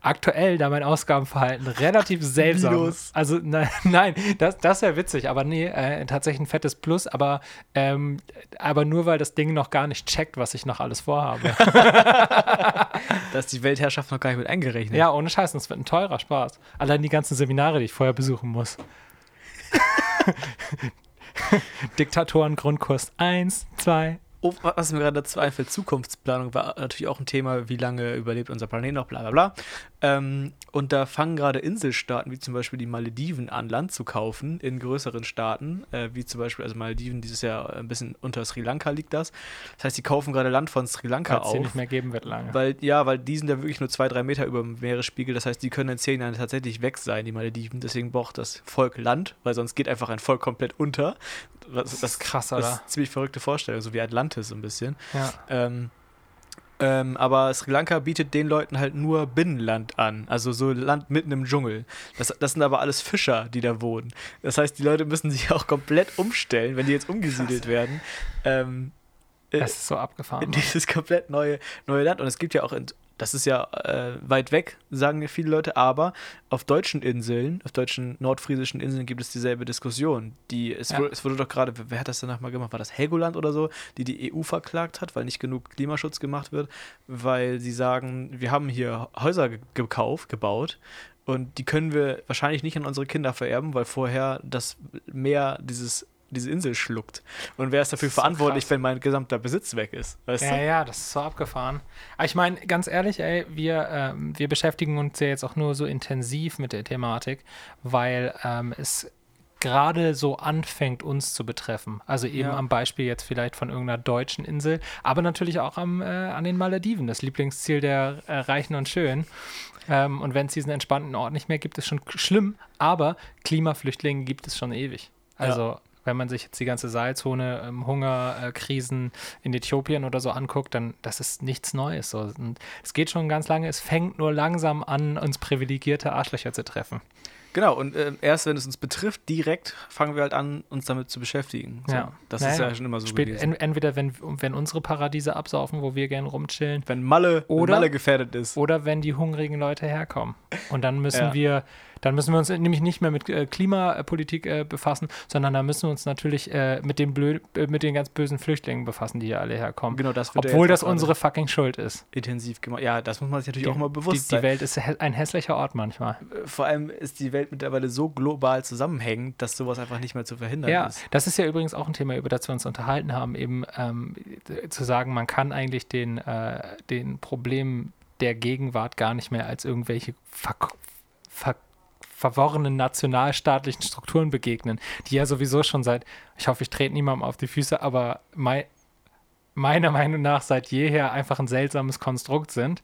[SPEAKER 3] Aktuell, da mein Ausgabenverhalten relativ seltsam
[SPEAKER 2] Minus.
[SPEAKER 3] Also nein, nein das, das wäre witzig, aber nee, äh, tatsächlich ein fettes Plus, aber, ähm, aber nur weil das Ding noch gar nicht checkt, was ich noch alles vorhabe.
[SPEAKER 2] Da ist die Weltherrschaft noch gar nicht mit eingerechnet.
[SPEAKER 3] ja, ohne Scheiß, das wird ein teurer Spaß. Allein die ganzen Seminare, die ich vorher besuchen muss. Diktatoren-Grundkurs 1, 2.
[SPEAKER 2] Oh, was mir gerade dazu einfällt, Zukunftsplanung war natürlich auch ein Thema, wie lange überlebt unser Planet noch, bla bla bla. Ähm, und da fangen gerade Inselstaaten wie zum Beispiel die Malediven an, Land zu kaufen in größeren Staaten, äh, wie zum Beispiel, also Malediven dieses Jahr ein bisschen unter Sri Lanka liegt das. Das heißt, die kaufen gerade Land von Sri Lanka
[SPEAKER 3] Weil
[SPEAKER 2] auf.
[SPEAKER 3] nicht mehr geben wird lange.
[SPEAKER 2] Weil, ja, weil die sind ja wirklich nur zwei, drei Meter über dem Meeresspiegel. Das heißt, die können in zehn Jahren tatsächlich weg sein, die Malediven. Deswegen braucht das Volk Land, weil sonst geht einfach ein Volk komplett unter. Das, das,
[SPEAKER 3] ist krass,
[SPEAKER 2] das ist eine ziemlich verrückte Vorstellung, so wie Atlantis so ein bisschen.
[SPEAKER 3] Ja.
[SPEAKER 2] Ähm, ähm, aber Sri Lanka bietet den Leuten halt nur Binnenland an, also so Land mitten im Dschungel. Das, das sind aber alles Fischer, die da wohnen. Das heißt, die Leute müssen sich auch komplett umstellen, wenn die jetzt umgesiedelt werden. Ähm, äh,
[SPEAKER 3] Das ist so abgefahren.
[SPEAKER 2] dieses komplett neue, neue Land. Und es gibt ja auch, in, das ist ja äh, weit weg, sagen ja viele Leute, aber auf deutschen Inseln, auf deutschen nordfriesischen Inseln gibt es dieselbe Diskussion. Die, es,
[SPEAKER 3] Ja.
[SPEAKER 2] wurde, es wurde doch gerade, wer hat das danach mal gemacht? War das Helgoland oder so, die die EU verklagt hat, weil nicht genug Klimaschutz gemacht wird, weil sie sagen, wir haben hier Häuser ge gekauft, gebaut. Und die können wir wahrscheinlich nicht an unsere Kinder vererben, weil vorher das Meer dieses, diese Insel schluckt. Und wer ist dafür
[SPEAKER 3] ist so
[SPEAKER 2] verantwortlich,
[SPEAKER 3] krass.
[SPEAKER 2] wenn mein gesamter Besitz weg ist? Weißt
[SPEAKER 3] Ja,
[SPEAKER 2] du?
[SPEAKER 3] ja, das ist so abgefahren. Aber ich meine, ganz ehrlich, ey, wir, ähm, wir beschäftigen uns ja jetzt auch nur so intensiv mit der Thematik, weil ähm, es gerade so anfängt, uns zu betreffen. Also eben
[SPEAKER 2] Ja.
[SPEAKER 3] am Beispiel jetzt vielleicht von irgendeiner deutschen Insel, aber natürlich auch am, äh, an den Malediven, das Lieblingsziel der äh, Reichen und Schönen. Ähm, und wenn es diesen entspannten Ort nicht mehr gibt, ist schon schlimm, aber Klimaflüchtlinge gibt es schon ewig. Also wenn man sich jetzt die ganze Seilzone, ähm, Hungerkrisen äh, in Äthiopien oder so anguckt, dann das ist nichts Neues. So. Und es geht schon ganz lange, es fängt nur langsam an, uns privilegierte Arschlöcher zu treffen.
[SPEAKER 2] Genau, und ähm, erst wenn es uns betrifft, direkt fangen wir halt an, uns damit zu beschäftigen. So,
[SPEAKER 3] Ja.
[SPEAKER 2] Das
[SPEAKER 3] Ja,
[SPEAKER 2] ist ja, schon immer so
[SPEAKER 3] Spät,
[SPEAKER 2] gewesen.
[SPEAKER 3] en, entweder wenn, wenn unsere Paradiese absaufen, wo wir gern rumchillen,
[SPEAKER 2] Wenn Malle, wenn
[SPEAKER 3] Oder-
[SPEAKER 2] Malle gefährdet ist.
[SPEAKER 3] oder wenn die hungrigen Leute herkommen. Und dann müssen
[SPEAKER 2] Ja.
[SPEAKER 3] wir, dann müssen wir uns nämlich nicht mehr mit äh, Klimapolitik äh, befassen, sondern dann müssen wir uns natürlich äh, mit den blöd, äh, mit den ganz bösen Flüchtlingen befassen, die hier alle herkommen.
[SPEAKER 2] Genau, das wird ja
[SPEAKER 3] Obwohl das unsere fucking Schuld ist.
[SPEAKER 2] intensiv gemacht. Ja, das muss man sich natürlich
[SPEAKER 3] Die-
[SPEAKER 2] auch mal bewusst
[SPEAKER 3] Die, die
[SPEAKER 2] sein.
[SPEAKER 3] Welt ist ein hässlicher Ort manchmal.
[SPEAKER 2] Vor allem ist die Welt mittlerweile so global zusammenhängend, dass sowas einfach nicht mehr zu verhindern
[SPEAKER 3] Ja,
[SPEAKER 2] ist.
[SPEAKER 3] das ist ja übrigens auch ein Thema, über das wir uns unterhalten haben, eben ähm, äh, zu sagen, man kann eigentlich den, äh, den Problemen der Gegenwart gar nicht mehr als irgendwelche ver ver verworrenen nationalstaatlichen Strukturen begegnen, die ja sowieso schon seit, ich hoffe, ich trete niemandem auf die Füße, aber mei meiner Meinung nach seit jeher einfach ein seltsames Konstrukt sind.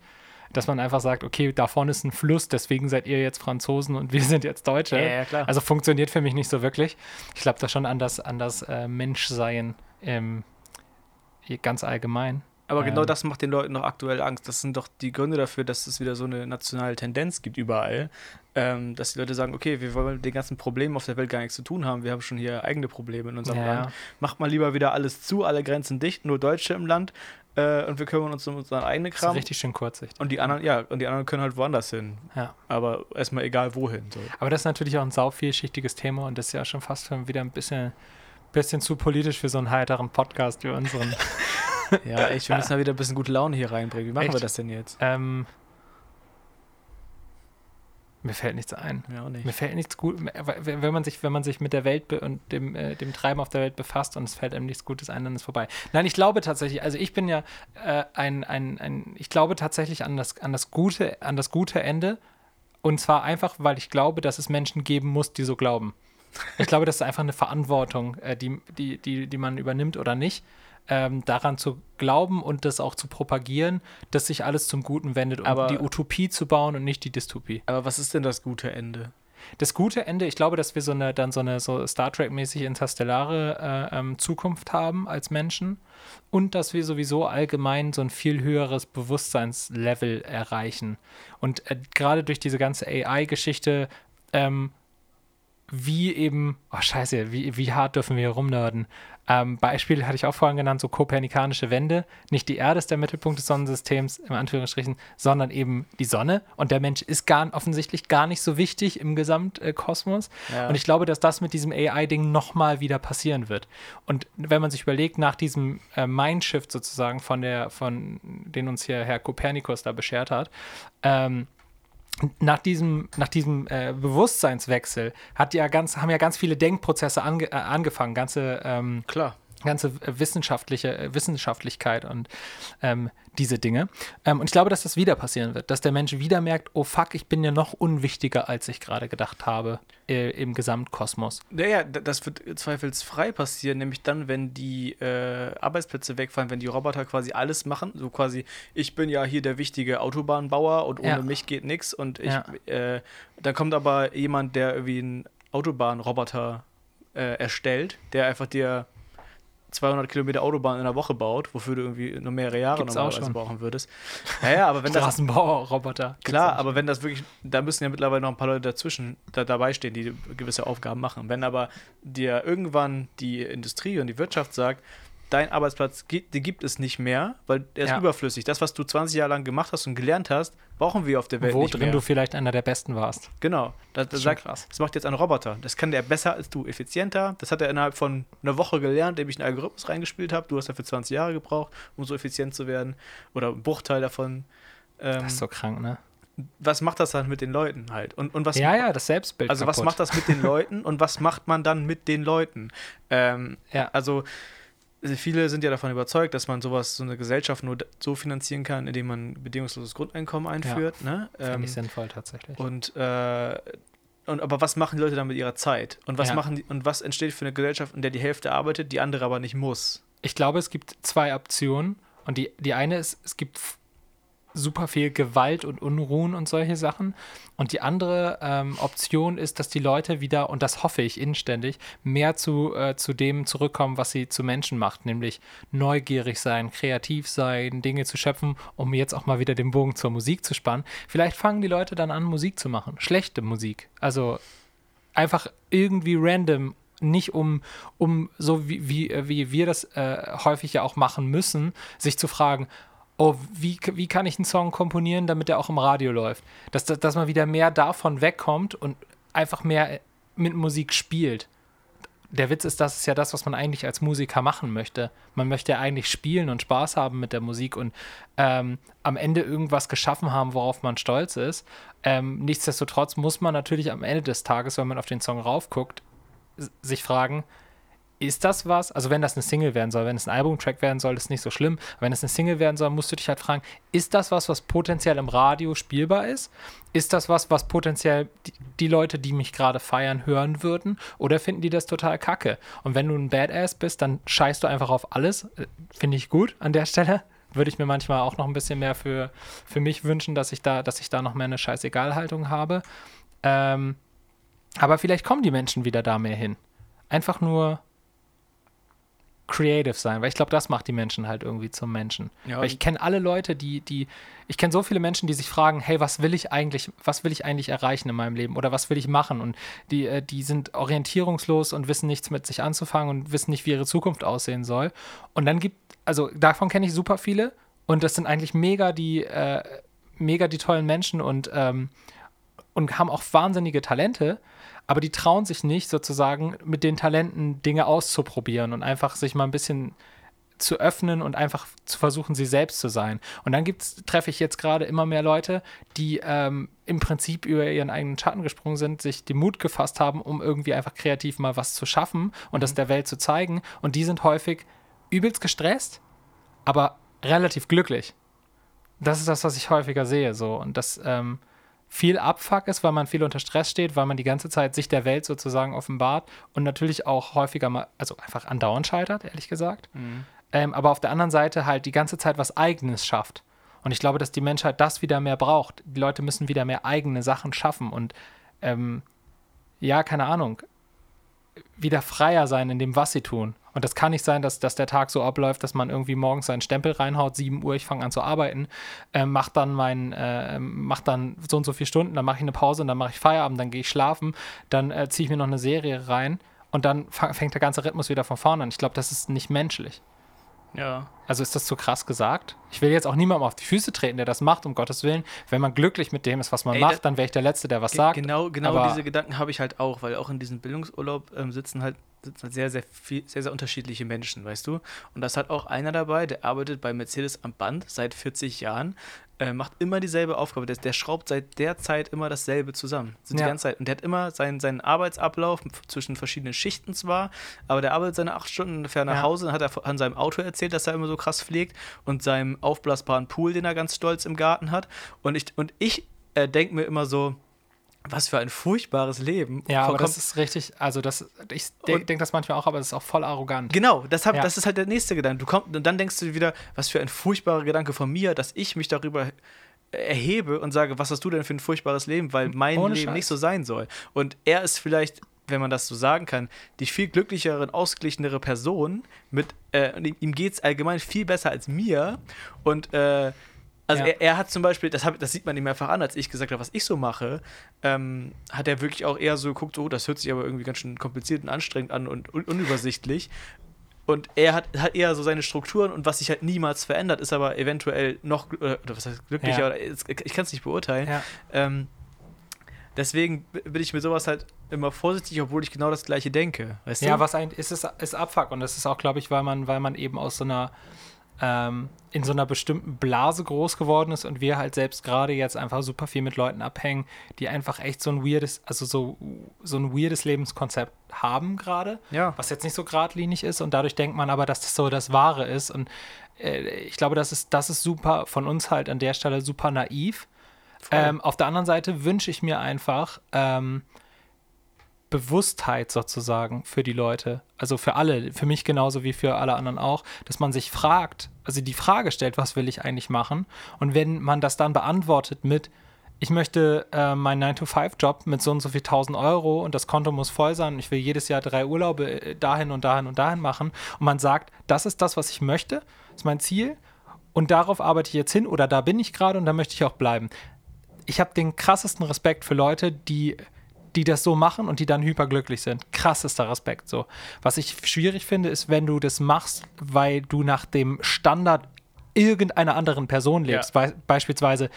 [SPEAKER 3] Dass man einfach sagt, okay, da vorne ist ein Fluss, deswegen seid ihr jetzt Franzosen und wir sind jetzt Deutsche.
[SPEAKER 2] Ja, ja, klar.
[SPEAKER 3] Also funktioniert für mich nicht so wirklich. Ich glaube da schon an das, an das äh, Menschsein ähm, ganz allgemein.
[SPEAKER 2] Aber genau
[SPEAKER 3] Ähm.
[SPEAKER 2] das macht den Leuten doch aktuell Angst. Das sind doch die Gründe dafür, dass es wieder so eine nationale Tendenz gibt überall. Ähm, dass die Leute sagen, okay, wir wollen mit den ganzen Problemen auf der Welt gar nichts zu tun haben. Wir haben schon hier eigene Probleme in unserem
[SPEAKER 3] Ja,
[SPEAKER 2] Land. Macht mal lieber wieder alles zu, alle Grenzen dicht, nur Deutsche im Land. Äh, und wir kümmern uns um unseren eigenen
[SPEAKER 3] Das ist
[SPEAKER 2] Kram.
[SPEAKER 3] richtig schön kurzsichtig.
[SPEAKER 2] Und die anderen, ja, und die anderen können halt woanders hin.
[SPEAKER 3] Ja.
[SPEAKER 2] Aber erstmal egal wohin. So.
[SPEAKER 3] Aber das ist natürlich auch ein sau vielschichtiges Thema und das ist ja schon fast schon wieder ein bisschen, bisschen zu politisch für so einen heiteren Podcast wie unseren.
[SPEAKER 2] Ja, echt, wir müssen da wieder ein bisschen gute Laune hier reinbringen. Wie machen
[SPEAKER 3] Echt?
[SPEAKER 2] wir das denn jetzt?
[SPEAKER 3] ähm, mir fällt nichts ein.
[SPEAKER 2] Auch nicht.
[SPEAKER 3] Mir fällt nichts gut, wenn man sich, wenn man sich mit der Welt und dem, äh, dem Treiben auf der Welt befasst und es fällt einem nichts Gutes ein, dann ist vorbei. Nein, ich glaube tatsächlich, also ich bin ja äh, ein, ein, ein, ich glaube tatsächlich an das, an das gute, an das gute Ende. Und zwar einfach, weil ich glaube, dass es Menschen geben muss, die so glauben. Ich glaube, das ist einfach eine Verantwortung, äh, die, die, die, die man übernimmt oder nicht. Ähm, daran zu glauben und das auch zu propagieren, dass sich alles zum Guten wendet, um
[SPEAKER 2] Aber-
[SPEAKER 3] die Utopie zu bauen und nicht die Dystopie.
[SPEAKER 2] Aber was ist denn das gute Ende?
[SPEAKER 3] Das gute Ende, ich glaube, dass wir so eine, dann so eine so Star Trek-mäßig interstellare äh, ähm, Zukunft haben als Menschen und dass wir sowieso allgemein so ein viel höheres Bewusstseinslevel erreichen. Und äh, gerade durch diese ganze AI-Geschichte, ähm, wie eben, oh scheiße, wie, wie hart dürfen wir hier rumnörden? Ähm, Beispiel hatte ich auch vorhin genannt, so kopernikanische Wände. Nicht die Erde ist der Mittelpunkt des Sonnensystems, im Anführungsstrichen, sondern eben die Sonne. Und der Mensch ist gar, offensichtlich gar nicht so wichtig im Gesamtkosmos.
[SPEAKER 2] Ja.
[SPEAKER 3] Und ich glaube, dass das mit diesem AI-Ding nochmal wieder passieren wird. Und wenn man sich überlegt, nach diesem äh, Mindshift sozusagen von der, von den uns hier Herr Kopernikus da beschert hat, ähm, nach diesem, nach diesem äh, Bewusstseinswechsel hat ja ganz, haben ja ganz viele Denkprozesse ange, äh, angefangen, ganze, ähm,
[SPEAKER 2] Klar.
[SPEAKER 3] Ganze äh, wissenschaftliche äh, Wissenschaftlichkeit und ähm, diese Dinge. Ähm, und ich glaube, dass das wieder passieren wird, dass der Mensch wieder merkt, oh fuck, ich bin ja noch unwichtiger, als ich gerade gedacht habe äh, im Gesamtkosmos.
[SPEAKER 2] Naja, das wird zweifelsfrei passieren, nämlich dann, wenn die äh, Arbeitsplätze wegfallen, wenn die Roboter quasi alles machen. So quasi, ich bin ja hier der wichtige Autobahnbauer und ohne
[SPEAKER 3] Ja.
[SPEAKER 2] mich geht nichts. Und ich,
[SPEAKER 3] Ja.
[SPEAKER 2] äh, dann kommt aber jemand, der irgendwie einen Autobahnroboter äh, erstellt, der einfach dir 200 Kilometer Autobahn in einer Woche baut, wofür du irgendwie nur mehrere Jahre
[SPEAKER 3] Gibt's
[SPEAKER 2] normalerweise brauchen würdest. Naja, aber wenn das
[SPEAKER 3] Straßenbauroboter.
[SPEAKER 2] Klar, aber wenn das wirklich, da müssen ja mittlerweile noch ein paar Leute dazwischen da, dabei stehen, die gewisse Aufgaben machen. Wenn aber dir irgendwann die Industrie und die Wirtschaft sagt, dein Arbeitsplatz, gi- den gibt es nicht mehr, weil der ist
[SPEAKER 3] Ja.
[SPEAKER 2] überflüssig. Das, was du 20 Jahre lang gemacht hast und gelernt hast, brauchen wir auf der Welt
[SPEAKER 3] Wo
[SPEAKER 2] nicht
[SPEAKER 3] drin
[SPEAKER 2] mehr.
[SPEAKER 3] du vielleicht einer der Besten warst.
[SPEAKER 2] genau. Das, das, sagt,
[SPEAKER 3] krass.
[SPEAKER 2] das macht jetzt ein Roboter. Das kann der besser als du, effizienter. Das hat er innerhalb von einer Woche gelernt, indem ich einen Algorithmus reingespielt habe. Du hast dafür 20 Jahre gebraucht, um so effizient zu werden. Oder ein Bruchteil davon. Ähm,
[SPEAKER 3] Das ist so krank, ne?
[SPEAKER 2] was macht das dann mit den Leuten halt? Und, und was,
[SPEAKER 3] Ja, ja, das Selbstbild.
[SPEAKER 2] also was
[SPEAKER 3] kaputt.
[SPEAKER 2] macht das mit den Leuten und was macht man dann mit den Leuten? Ähm,
[SPEAKER 3] Ja.
[SPEAKER 2] Also viele sind ja davon überzeugt, dass man sowas, so eine Gesellschaft nur so finanzieren kann, indem man bedingungsloses Grundeinkommen einführt. Ne?
[SPEAKER 3] Finde
[SPEAKER 2] Ähm,
[SPEAKER 3] ich sinnvoll tatsächlich.
[SPEAKER 2] und, äh, und aber was machen die Leute dann mit ihrer Zeit? Und was
[SPEAKER 3] Ja.
[SPEAKER 2] machen die, und was entsteht für eine Gesellschaft, in der die Hälfte arbeitet, die andere aber nicht muss?
[SPEAKER 3] Ich glaube, es gibt zwei Optionen. Und die, die eine ist, es gibt super viel Gewalt und Unruhen und solche Sachen. Und die andere ähm, Option ist, dass die Leute wieder, und das hoffe ich inständig, mehr zu, äh, zu dem zurückkommen, was sie zu Menschen macht, nämlich neugierig sein, kreativ sein, Dinge zu schöpfen, um jetzt auch mal wieder den Bogen zur Musik zu spannen. Vielleicht fangen die Leute dann an, Musik zu machen. Schlechte Musik. Also einfach irgendwie random, nicht um, um so wie, wie, äh, wie wir das äh, häufig ja auch machen müssen, sich zu fragen, oh, wie, wie kann ich einen Song komponieren, damit er auch im Radio läuft? Dass, dass, dass man wieder mehr davon wegkommt und einfach mehr mit Musik spielt. Der Witz ist, das ist ja das, was man eigentlich als Musiker machen möchte. Man möchte ja eigentlich spielen und Spaß haben mit der Musik und ähm, am Ende irgendwas geschaffen haben, worauf man stolz ist. Ähm, nichtsdestotrotz muss man natürlich am Ende des Tages, wenn man auf den Song raufguckt, sich fragen, ist das was? Also wenn das eine Single werden soll, wenn es ein Albumtrack werden soll, ist nicht so schlimm. Wenn es eine Single werden soll, musst du dich halt fragen, ist das was, was potenziell im Radio spielbar ist? Ist das was, was potenziell die, die Leute, die mich gerade feiern, hören würden? Oder finden die das total kacke? Und wenn du ein Badass bist, dann scheißt du einfach auf alles. Äh, Finde ich gut an der Stelle. Würde ich mir manchmal auch noch ein bisschen mehr für, für mich wünschen, dass ich da, dass ich da noch mehr eine Scheißegal-Haltung habe. Ähm, aber vielleicht kommen die Menschen wieder da mehr hin. Einfach nur creative sein, weil ich glaube, das macht die Menschen halt irgendwie zum Menschen.
[SPEAKER 2] Ja,
[SPEAKER 3] weil ich kenne alle Leute, die, die, ich kenne so viele Menschen, die sich fragen, hey, was will ich eigentlich, was will ich eigentlich erreichen in meinem Leben oder was will ich machen? Und die, äh, die sind orientierungslos und wissen nichts mit sich anzufangen und wissen nicht, wie ihre Zukunft aussehen soll. Und dann gibt, also davon kenne ich super viele und das sind eigentlich mega die, äh, mega die tollen Menschen und, ähm, und haben auch wahnsinnige Talente aber die trauen sich nicht, sozusagen mit den Talenten Dinge auszuprobieren und einfach sich mal ein bisschen zu öffnen und einfach zu versuchen, sie selbst zu sein. Und dann gibt's, treffe ich jetzt gerade immer mehr Leute, die ähm, im Prinzip über ihren eigenen Schatten gesprungen sind, sich den Mut gefasst haben, um irgendwie einfach kreativ mal was zu schaffen und mhm. das der Welt zu zeigen. Und die sind häufig übelst gestresst, aber relativ glücklich. Das ist das, was ich häufiger sehe. So. Und das, ähm, viel Abfuck ist, weil man viel unter Stress steht, weil man die ganze Zeit sich der Welt sozusagen offenbart und natürlich auch häufiger mal, also einfach andauernd scheitert, ehrlich gesagt. Mhm. Ähm, aber auf der anderen Seite halt die ganze Zeit was Eigenes schafft. Und ich glaube, dass die Menschheit das wieder mehr braucht. Die Leute müssen wieder mehr eigene Sachen schaffen und ähm, ja, keine Ahnung, wieder freier sein in dem, was sie tun. Und das kann nicht sein, dass, dass der Tag so abläuft, dass man irgendwie morgens seinen Stempel reinhaut, 7 Uhr, ich fange an zu arbeiten, äh, macht dann mein, äh, macht dann so und so viele Stunden, dann mache ich eine Pause und dann mache ich Feierabend, dann gehe ich schlafen, dann äh, ziehe ich mir noch eine Serie rein und dann fängt der ganze Rhythmus wieder von vorne an. Ich glaube, das ist nicht menschlich.
[SPEAKER 2] Ja.
[SPEAKER 3] Also ist das zu krass gesagt? Ich will jetzt auch niemandem auf die Füße treten, der das macht, um Gottes Willen. Wenn man glücklich mit dem ist, was man Ey, macht, dann wäre ich der Letzte, der was sagt.
[SPEAKER 2] Genau, genau diese Gedanken habe ich halt auch, weil auch in diesem Bildungsurlaub ähm, sitzen halt sehr, sehr viel, sehr, sehr unterschiedliche Menschen, weißt du? Und da ist halt auch einer dabei, der arbeitet bei Mercedes am Band seit 40 Jahren, äh, macht immer dieselbe Aufgabe. Der, der, schraubt seit der Zeit immer dasselbe zusammen. So die ja. ganze Zeit. Und der hat immer seinen, seinen Arbeitsablauf zwischen verschiedenen Schichten zwar, aber der arbeitet seine acht Stunden, fährt nach ja. Hause, dann hat er an seinem Auto erzählt, dass er immer so krass pflegt und seinem aufblasbaren Pool, den er ganz stolz im Garten hat. Und ich, und ich äh, denke mir immer so, was für ein furchtbares Leben.
[SPEAKER 3] Ja, aber das ist richtig, also das, ich denke das manchmal auch, aber das ist auch voll arrogant.
[SPEAKER 2] Genau, das, hab, ja. das ist halt der nächste Gedanke. Du komm, und dann denkst du wieder, was für ein furchtbarer Gedanke von mir, dass ich mich darüber erhebe und sage, was hast du denn für ein furchtbares Leben, weil mein Ohne Leben Scheiß. nicht so sein soll. Und er ist vielleicht, wenn man das so sagen kann, die viel glücklichere und ausgeglichenere Person mit, äh, ihm geht es allgemein viel besser als mir und äh, also ja. er, er, hat zum Beispiel, das, hab, das sieht man ihm einfach an, als ich gesagt habe, was ich so mache, ähm, hat er wirklich auch eher so geguckt, oh, das hört sich aber irgendwie ganz schön kompliziert und anstrengend an und un unübersichtlich. Und er hat, hat eher so seine Strukturen und was sich halt niemals verändert, ist aber eventuell noch, oder was heißt glücklicher, ja. oder ich kann es nicht beurteilen. Ja. Ähm, deswegen bin ich mit sowas halt immer vorsichtig, obwohl ich genau das Gleiche denke.
[SPEAKER 3] Weißt ja, du? was ein, ist, ist, ist Abfuck und das ist auch, glaube ich, weil man, weil man eben aus so einer ähm, in so einer bestimmten Blase groß geworden ist und wir halt selbst gerade jetzt einfach super viel mit Leuten abhängen, die einfach echt so ein weirdes, also so, so ein weirdes Lebenskonzept haben gerade,
[SPEAKER 2] ja.
[SPEAKER 3] was jetzt nicht so geradlinig ist und dadurch denkt man aber, dass das so das Wahre ist und äh, ich glaube, das ist, das ist super von uns halt an der Stelle super naiv. Ähm, auf der anderen Seite wünsche ich mir einfach, ähm, Bewusstheit sozusagen für die Leute, also für alle, für mich genauso wie für alle anderen auch, dass man sich fragt, also die Frage stellt, was will ich eigentlich machen? Und wenn man das dann beantwortet mit, ich möchte äh, meinen 9-to-5-Job mit so und so viel 1000 Euro und das Konto muss voll sein und ich will jedes Jahr drei Urlaube äh, dahin und dahin und dahin machen und man sagt, das ist das, was ich möchte, ist mein Ziel und darauf arbeite ich jetzt hin oder da bin ich gerade und da möchte ich auch bleiben. Ich habe den krassesten Respekt für Leute, die die das so machen und die dann hyperglücklich sind. Krassester Respekt so. Was ich schwierig finde, ist, wenn du das machst, weil du nach dem Standard irgendeiner anderen Person lebst. Ja. Be beispielsweise,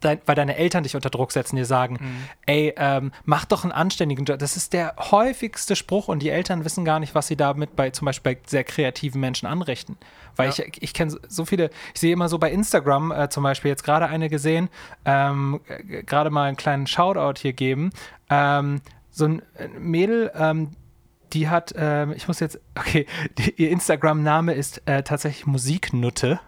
[SPEAKER 3] dein, weil deine Eltern dich unter Druck setzen, dir sagen, mhm. ey, ähm, mach doch einen anständigen Job. Das ist der häufigste Spruch und die Eltern wissen gar nicht, was sie damit bei zum Beispiel bei sehr kreativen Menschen anrichten. Weil ja. ich, ich kenne so viele, ich sehe immer so bei Instagram äh, zum Beispiel jetzt gerade eine gesehen, ähm, gerade mal einen kleinen Shoutout hier geben. Ähm, so ein Mädel, ähm, die hat, äh, ich muss jetzt, okay, die, ihr Instagram-Name ist äh, tatsächlich Musiknutte.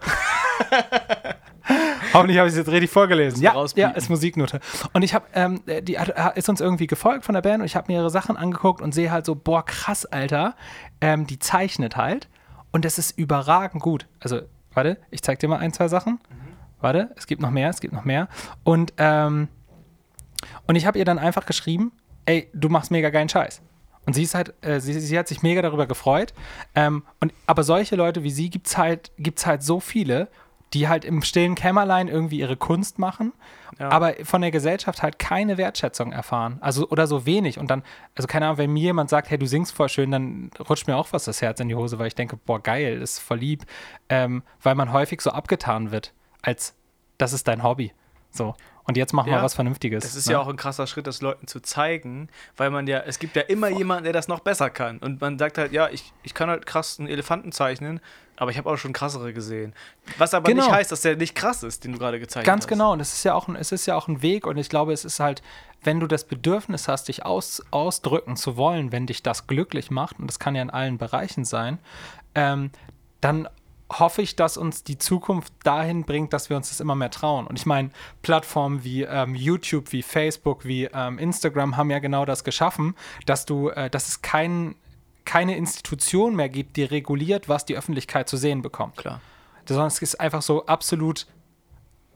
[SPEAKER 3] Hoffentlich habe ich es jetzt richtig vorgelesen. Ja, ja, ist Musiknutte. Und ich habe, ähm, die hat, ist uns irgendwie gefolgt von der Band und ich habe mir ihre Sachen angeguckt und sehe halt so, boah, krass, Alter. Ähm, die zeichnet halt und das ist überragend gut. Also, warte, ich zeig dir mal ein, zwei Sachen. Mhm. Warte, es gibt noch mehr, es gibt noch mehr. Und, ähm, und ich habe ihr dann einfach geschrieben, ey, du machst mega geilen Scheiß. Und sie ist halt, äh, sie, sie hat sich mega darüber gefreut. Ähm, und, aber solche Leute wie sie gibt es halt, gibt's halt so viele, die halt im stillen Kämmerlein irgendwie ihre Kunst machen,
[SPEAKER 2] Ja.
[SPEAKER 3] aber von der Gesellschaft halt keine Wertschätzung erfahren. Also, oder so wenig. Und dann, also keine Ahnung, wenn mir jemand sagt, hey, du singst voll schön, dann rutscht mir auch was das Herz in die Hose, weil ich denke, boah, geil, ist voll lieb. Ähm, weil man häufig so abgetan wird, als das ist dein Hobby. So. Und jetzt mach
[SPEAKER 2] Ja,
[SPEAKER 3] mal was Vernünftiges.
[SPEAKER 2] Das ist
[SPEAKER 3] ne?
[SPEAKER 2] ja auch ein krasser Schritt, das Leuten zu zeigen, weil man ja, es gibt ja immer jemanden, der das noch besser kann. Und man sagt halt, ja, ich, ich kann halt krass einen Elefanten zeichnen, aber ich habe auch schon krassere gesehen. Was aber
[SPEAKER 3] Genau.
[SPEAKER 2] nicht heißt, dass der nicht krass ist, den du gerade gezeigt
[SPEAKER 3] Ganz
[SPEAKER 2] hast.
[SPEAKER 3] genau, und es ist ja auch ein, es ist ja auch ein Weg und ich glaube, es ist halt, wenn du das Bedürfnis hast, dich aus, ausdrücken zu wollen, wenn dich das glücklich macht, und das kann ja in allen Bereichen sein, ähm, dann hoffe ich, dass uns die Zukunft dahin bringt, dass wir uns das immer mehr trauen. Und ich meine, Plattformen wie ähm, YouTube, wie Facebook, wie ähm, Instagram haben ja genau das geschaffen, dass du, äh, dass es kein, keine Institution mehr gibt, die reguliert, was die Öffentlichkeit zu sehen bekommt
[SPEAKER 2] Klar.
[SPEAKER 3] sondern es ist einfach so absolut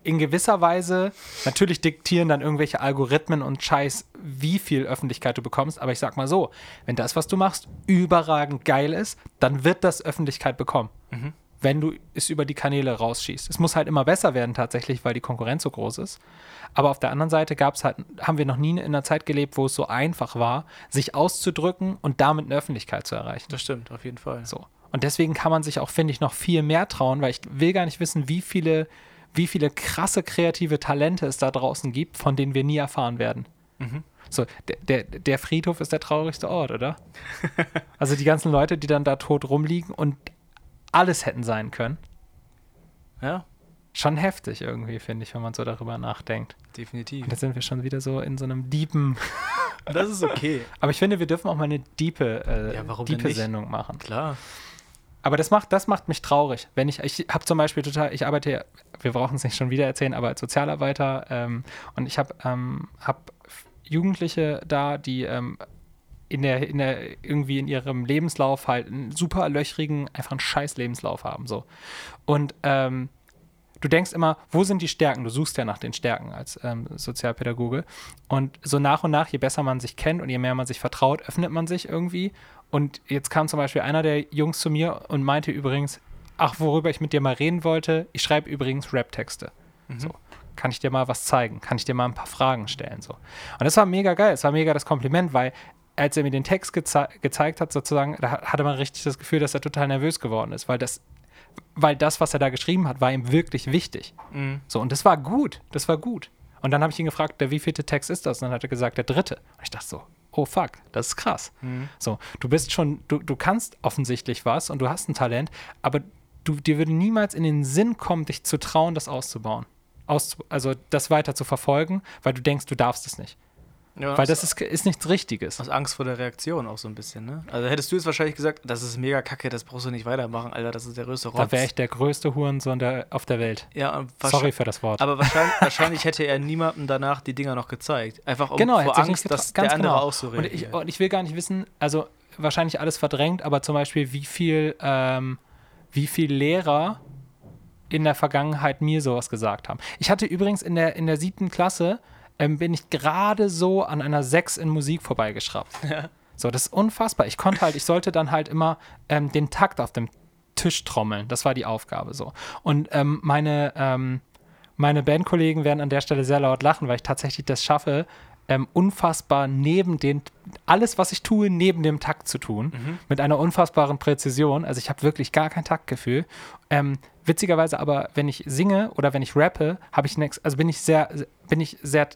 [SPEAKER 3] in gewisser Weise, natürlich diktieren dann irgendwelche Algorithmen und Scheiß, wie viel Öffentlichkeit du bekommst, aber ich sag mal so, wenn das, was du machst, überragend geil ist, dann wird das Öffentlichkeit bekommen. Wenn du es über die Kanäle rausschießt. Es muss halt immer besser werden tatsächlich, weil die Konkurrenz so groß ist. Aber auf der anderen Seite gab's halt, haben wir noch nie in einer Zeit gelebt, wo es so einfach war, sich auszudrücken und damit eine Öffentlichkeit zu erreichen.
[SPEAKER 2] Das stimmt, auf jeden Fall.
[SPEAKER 3] So. Und deswegen kann man sich auch, finde ich, noch viel mehr trauen, weil ich will gar nicht wissen, wie viele, wie viele krasse kreative Talente es da draußen gibt, von denen wir nie erfahren werden. So, der, der, der Friedhof ist der traurigste Ort, oder? also die ganzen Leute, die dann da tot rumliegen und alles hätten sein können.
[SPEAKER 2] Ja,
[SPEAKER 3] Schon heftig irgendwie, finde ich, wenn man so darüber nachdenkt.
[SPEAKER 2] definitiv.
[SPEAKER 3] Und jetzt sind wir schon wieder so in so einem deepen.
[SPEAKER 2] Das ist okay.
[SPEAKER 3] Aber ich finde, wir dürfen auch mal eine diepe, äh,
[SPEAKER 2] Ja,
[SPEAKER 3] diepe? Sendung machen.
[SPEAKER 2] Klar.
[SPEAKER 3] Aber das macht, das macht mich traurig. Wenn ich, ich habe zum Beispiel total, ich arbeite, ja- wir brauchen es nicht schon wieder erzählen, aber als Sozialarbeiter ähm, und ich habe ähm, hab Jugendliche da, die ähm, in der, in der, irgendwie in ihrem Lebenslauf halt einen super löchrigen, einfach einen scheiß Lebenslauf haben. So. Und ähm, du denkst immer, wo sind die Stärken? Du suchst ja nach den Stärken als ähm, Sozialpädagoge. Und so nach und nach, je besser man sich kennt und je mehr man sich vertraut, öffnet man sich irgendwie. Und jetzt kam zum Beispiel einer der Jungs zu mir und meinte übrigens, ach, worüber ich mit dir mal reden wollte, ich schreibe übrigens Rap-Texte. So. Kann ich dir mal was zeigen? Kann ich dir mal ein paar Fragen stellen? So. Und das war mega geil. Es war mega das Kompliment, weil als er mir den Text geze gezeigt hat, sozusagen, da hatte man richtig das Gefühl, dass er total nervös geworden ist, weil das, weil das, was er da geschrieben hat, war ihm wirklich wichtig.
[SPEAKER 2] Mhm.
[SPEAKER 3] So, und das war gut. Das war gut. Und dann habe ich ihn gefragt, der wievielte Text ist das? Und dann hat er gesagt, der dritte. Und ich dachte so, oh fuck, das ist krass. So, du bist schon, du, du kannst offensichtlich was und du hast ein Talent, aber du, dir würde niemals in den Sinn kommen, dich zu trauen, das auszubauen. Auszu also das weiter zu verfolgen, weil du denkst, du darfst es nicht.
[SPEAKER 2] Ja,
[SPEAKER 3] Weil das ist, ist nichts Richtiges.
[SPEAKER 2] aus Angst vor der Reaktion auch so ein bisschen, ne? Also hättest du jetzt wahrscheinlich gesagt, das ist mega kacke, das brauchst du nicht weitermachen, Alter, das ist der größte Rotz.
[SPEAKER 3] Da wäre ich der größte Hurensohn der, auf der Welt.
[SPEAKER 2] ja, und
[SPEAKER 3] Sorry für das Wort.
[SPEAKER 2] Aber wahrscheinlich, wahrscheinlich hätte er niemandem danach die Dinger noch gezeigt. Einfach um
[SPEAKER 3] genau,
[SPEAKER 2] vor Angst, dass der andere auch so
[SPEAKER 3] und ich,
[SPEAKER 2] reagiert.
[SPEAKER 3] und ich will gar nicht wissen, also wahrscheinlich alles verdrängt, aber zum Beispiel, wie viel, ähm, wie viel Lehrer in der Vergangenheit mir sowas gesagt haben. Ich hatte übrigens in der, in der siebten Klasse, ähm, bin ich gerade so an einer Sechs in Musik vorbeigeschraubt. So, das ist unfassbar. Ich konnte halt, ich sollte dann halt immer ähm, den Takt auf dem Tisch trommeln. Das war die Aufgabe so. Und ähm, meine, ähm, meine Bandkollegen werden an der Stelle sehr laut lachen, weil ich tatsächlich das schaffe, ähm, unfassbar neben den, alles, was ich tue, neben dem Takt zu tun, mit einer unfassbaren Präzision. Also ich habe wirklich gar kein Taktgefühl. Ähm, witzigerweise aber, wenn ich singe oder wenn ich rappe, habe ich nix, also bin ich sehr, bin ich sehr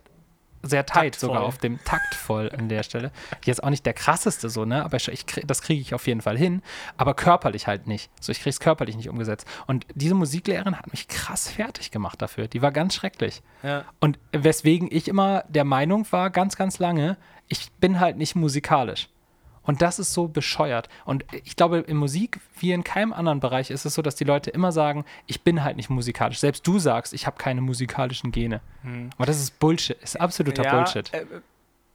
[SPEAKER 3] sehr tight
[SPEAKER 2] Taktvoll.
[SPEAKER 3] sogar auf dem taktvoll an der Stelle. Jetzt auch nicht der krasseste so, ne? Aber ich, ich, krieg- das kriege ich auf jeden Fall hin, aber körperlich halt nicht. So, ich kriege es körperlich nicht umgesetzt. Und diese Musiklehrerin hat mich krass fertig gemacht dafür. Die war ganz schrecklich.
[SPEAKER 2] ja.
[SPEAKER 3] Und weswegen ich immer der Meinung war, ganz, ganz lange, ich bin halt nicht musikalisch. Und das ist so bescheuert. Und ich glaube, in Musik, wie in keinem anderen Bereich, ist es so, dass die Leute immer sagen, ich bin halt nicht musikalisch. Selbst du sagst, ich habe keine musikalischen Gene. Aber das ist Bullshit, ist absoluter
[SPEAKER 2] ja,
[SPEAKER 3] Bullshit.
[SPEAKER 2] Äh,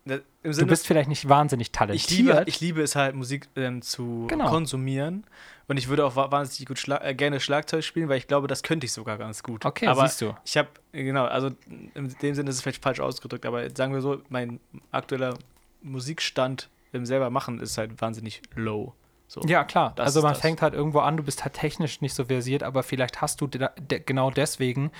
[SPEAKER 2] äh, im
[SPEAKER 3] Du bist vielleicht nicht wahnsinnig
[SPEAKER 2] ich, liebe,
[SPEAKER 3] talentiert.
[SPEAKER 2] ich liebe es halt, Musik ähm, zu
[SPEAKER 3] Genau.
[SPEAKER 2] konsumieren. Und ich würde auch wa- wahnsinnig gut Schla äh, gerne Schlagzeug spielen, weil ich glaube, das könnte ich sogar ganz gut.
[SPEAKER 3] Okay,
[SPEAKER 2] aber
[SPEAKER 3] siehst du.
[SPEAKER 2] Ich habe, genau, also in dem Sinne ist es vielleicht falsch ausgedrückt, aber sagen wir so, mein aktueller Musikstand im selber machen ist halt wahnsinnig low. So.
[SPEAKER 3] Ja, klar. Also man fängt halt irgendwo an, du bist halt technisch nicht so versiert, aber vielleicht hast du de de genau deswegen,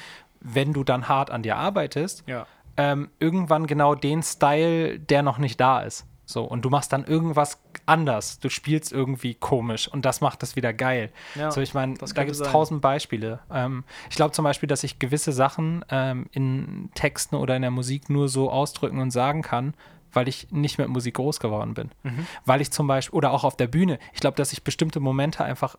[SPEAKER 3] wenn du dann hart an dir arbeitest,
[SPEAKER 2] Ja.
[SPEAKER 3] ähm, irgendwann genau den Style, der noch nicht da ist. So, und du machst dann irgendwas anders. Du spielst irgendwie komisch und das macht das wieder geil.
[SPEAKER 2] Ja,
[SPEAKER 3] so, ich meine, da gibt es tausend Beispiele. Ähm, ich glaube zum Beispiel, dass ich gewisse Sachen ähm, in Texten oder in der Musik nur so ausdrücken und sagen kann, weil ich nicht mit Musik groß geworden bin.
[SPEAKER 2] Mhm.
[SPEAKER 3] Weil ich zum Beispiel, oder auch auf der Bühne, ich glaube, dass ich bestimmte Momente einfach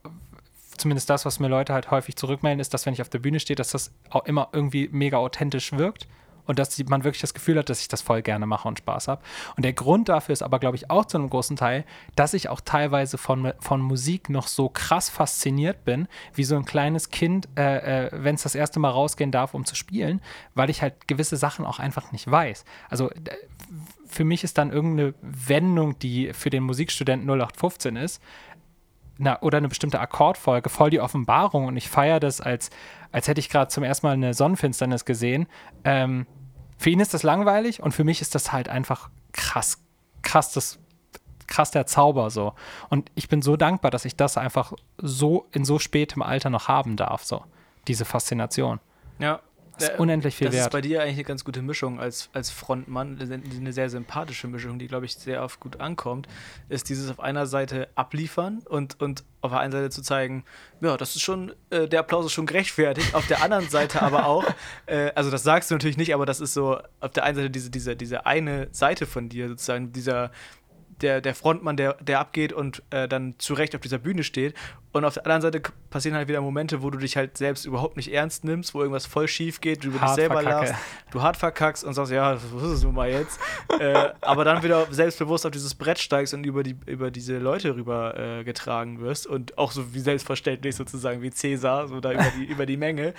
[SPEAKER 3] zumindest das, was mir Leute halt häufig zurückmelden, ist, dass wenn ich auf der Bühne stehe, dass das auch immer irgendwie mega authentisch wirkt und dass man wirklich das Gefühl hat, dass ich das voll gerne mache und Spaß habe. Und der Grund dafür ist aber, glaube ich, auch zu einem großen Teil, dass ich auch teilweise von, von Musik noch so krass fasziniert bin, wie so ein kleines Kind, äh, äh, wenn es das erste Mal rausgehen darf, um zu spielen, weil ich halt gewisse Sachen auch einfach nicht weiß. Also für mich ist dann irgendeine Wendung, die für den Musikstudenten 0815 ist, na, oder eine bestimmte Akkordfolge, voll die Offenbarung und ich feiere das, als, als hätte ich gerade zum ersten Mal eine Sonnenfinsternis gesehen. Ähm, für ihn ist das langweilig und für mich ist das halt einfach krass, krass, das, krass der Zauber so. Und ich bin so dankbar, dass ich das einfach so in so spätem Alter noch haben darf, so. Diese Faszination.
[SPEAKER 2] Ja.
[SPEAKER 3] Das ist
[SPEAKER 2] Äh,
[SPEAKER 3] unendlich viel
[SPEAKER 2] das
[SPEAKER 3] wert.
[SPEAKER 2] ist bei dir eigentlich eine ganz gute Mischung als, als Frontmann, eine eine sehr sympathische Mischung, die, glaube ich, sehr oft gut ankommt, ist dieses auf einer Seite abliefern und, und auf der einen Seite zu zeigen, ja, das ist schon, äh, der Applaus ist schon gerechtfertigt, auf der anderen Seite aber auch, äh, also das sagst du natürlich nicht, aber das ist so auf der einen Seite diese, diese, diese eine Seite von dir, sozusagen dieser, der, der Frontmann, der, der abgeht und äh, dann zu Recht auf dieser Bühne steht. Und auf der anderen Seite passieren halt wieder Momente, wo du dich halt selbst überhaupt nicht ernst nimmst, wo irgendwas voll schief geht, du über dich selber
[SPEAKER 3] verkacke.
[SPEAKER 2] lachst, du hart verkackst und sagst, ja, das ist es nun mal jetzt. äh, aber dann wieder selbstbewusst auf dieses Brett steigst und über, die, über diese Leute rüber äh, getragen wirst und auch so wie selbstverständlich sozusagen wie Cäsar, so da über die, über die Menge.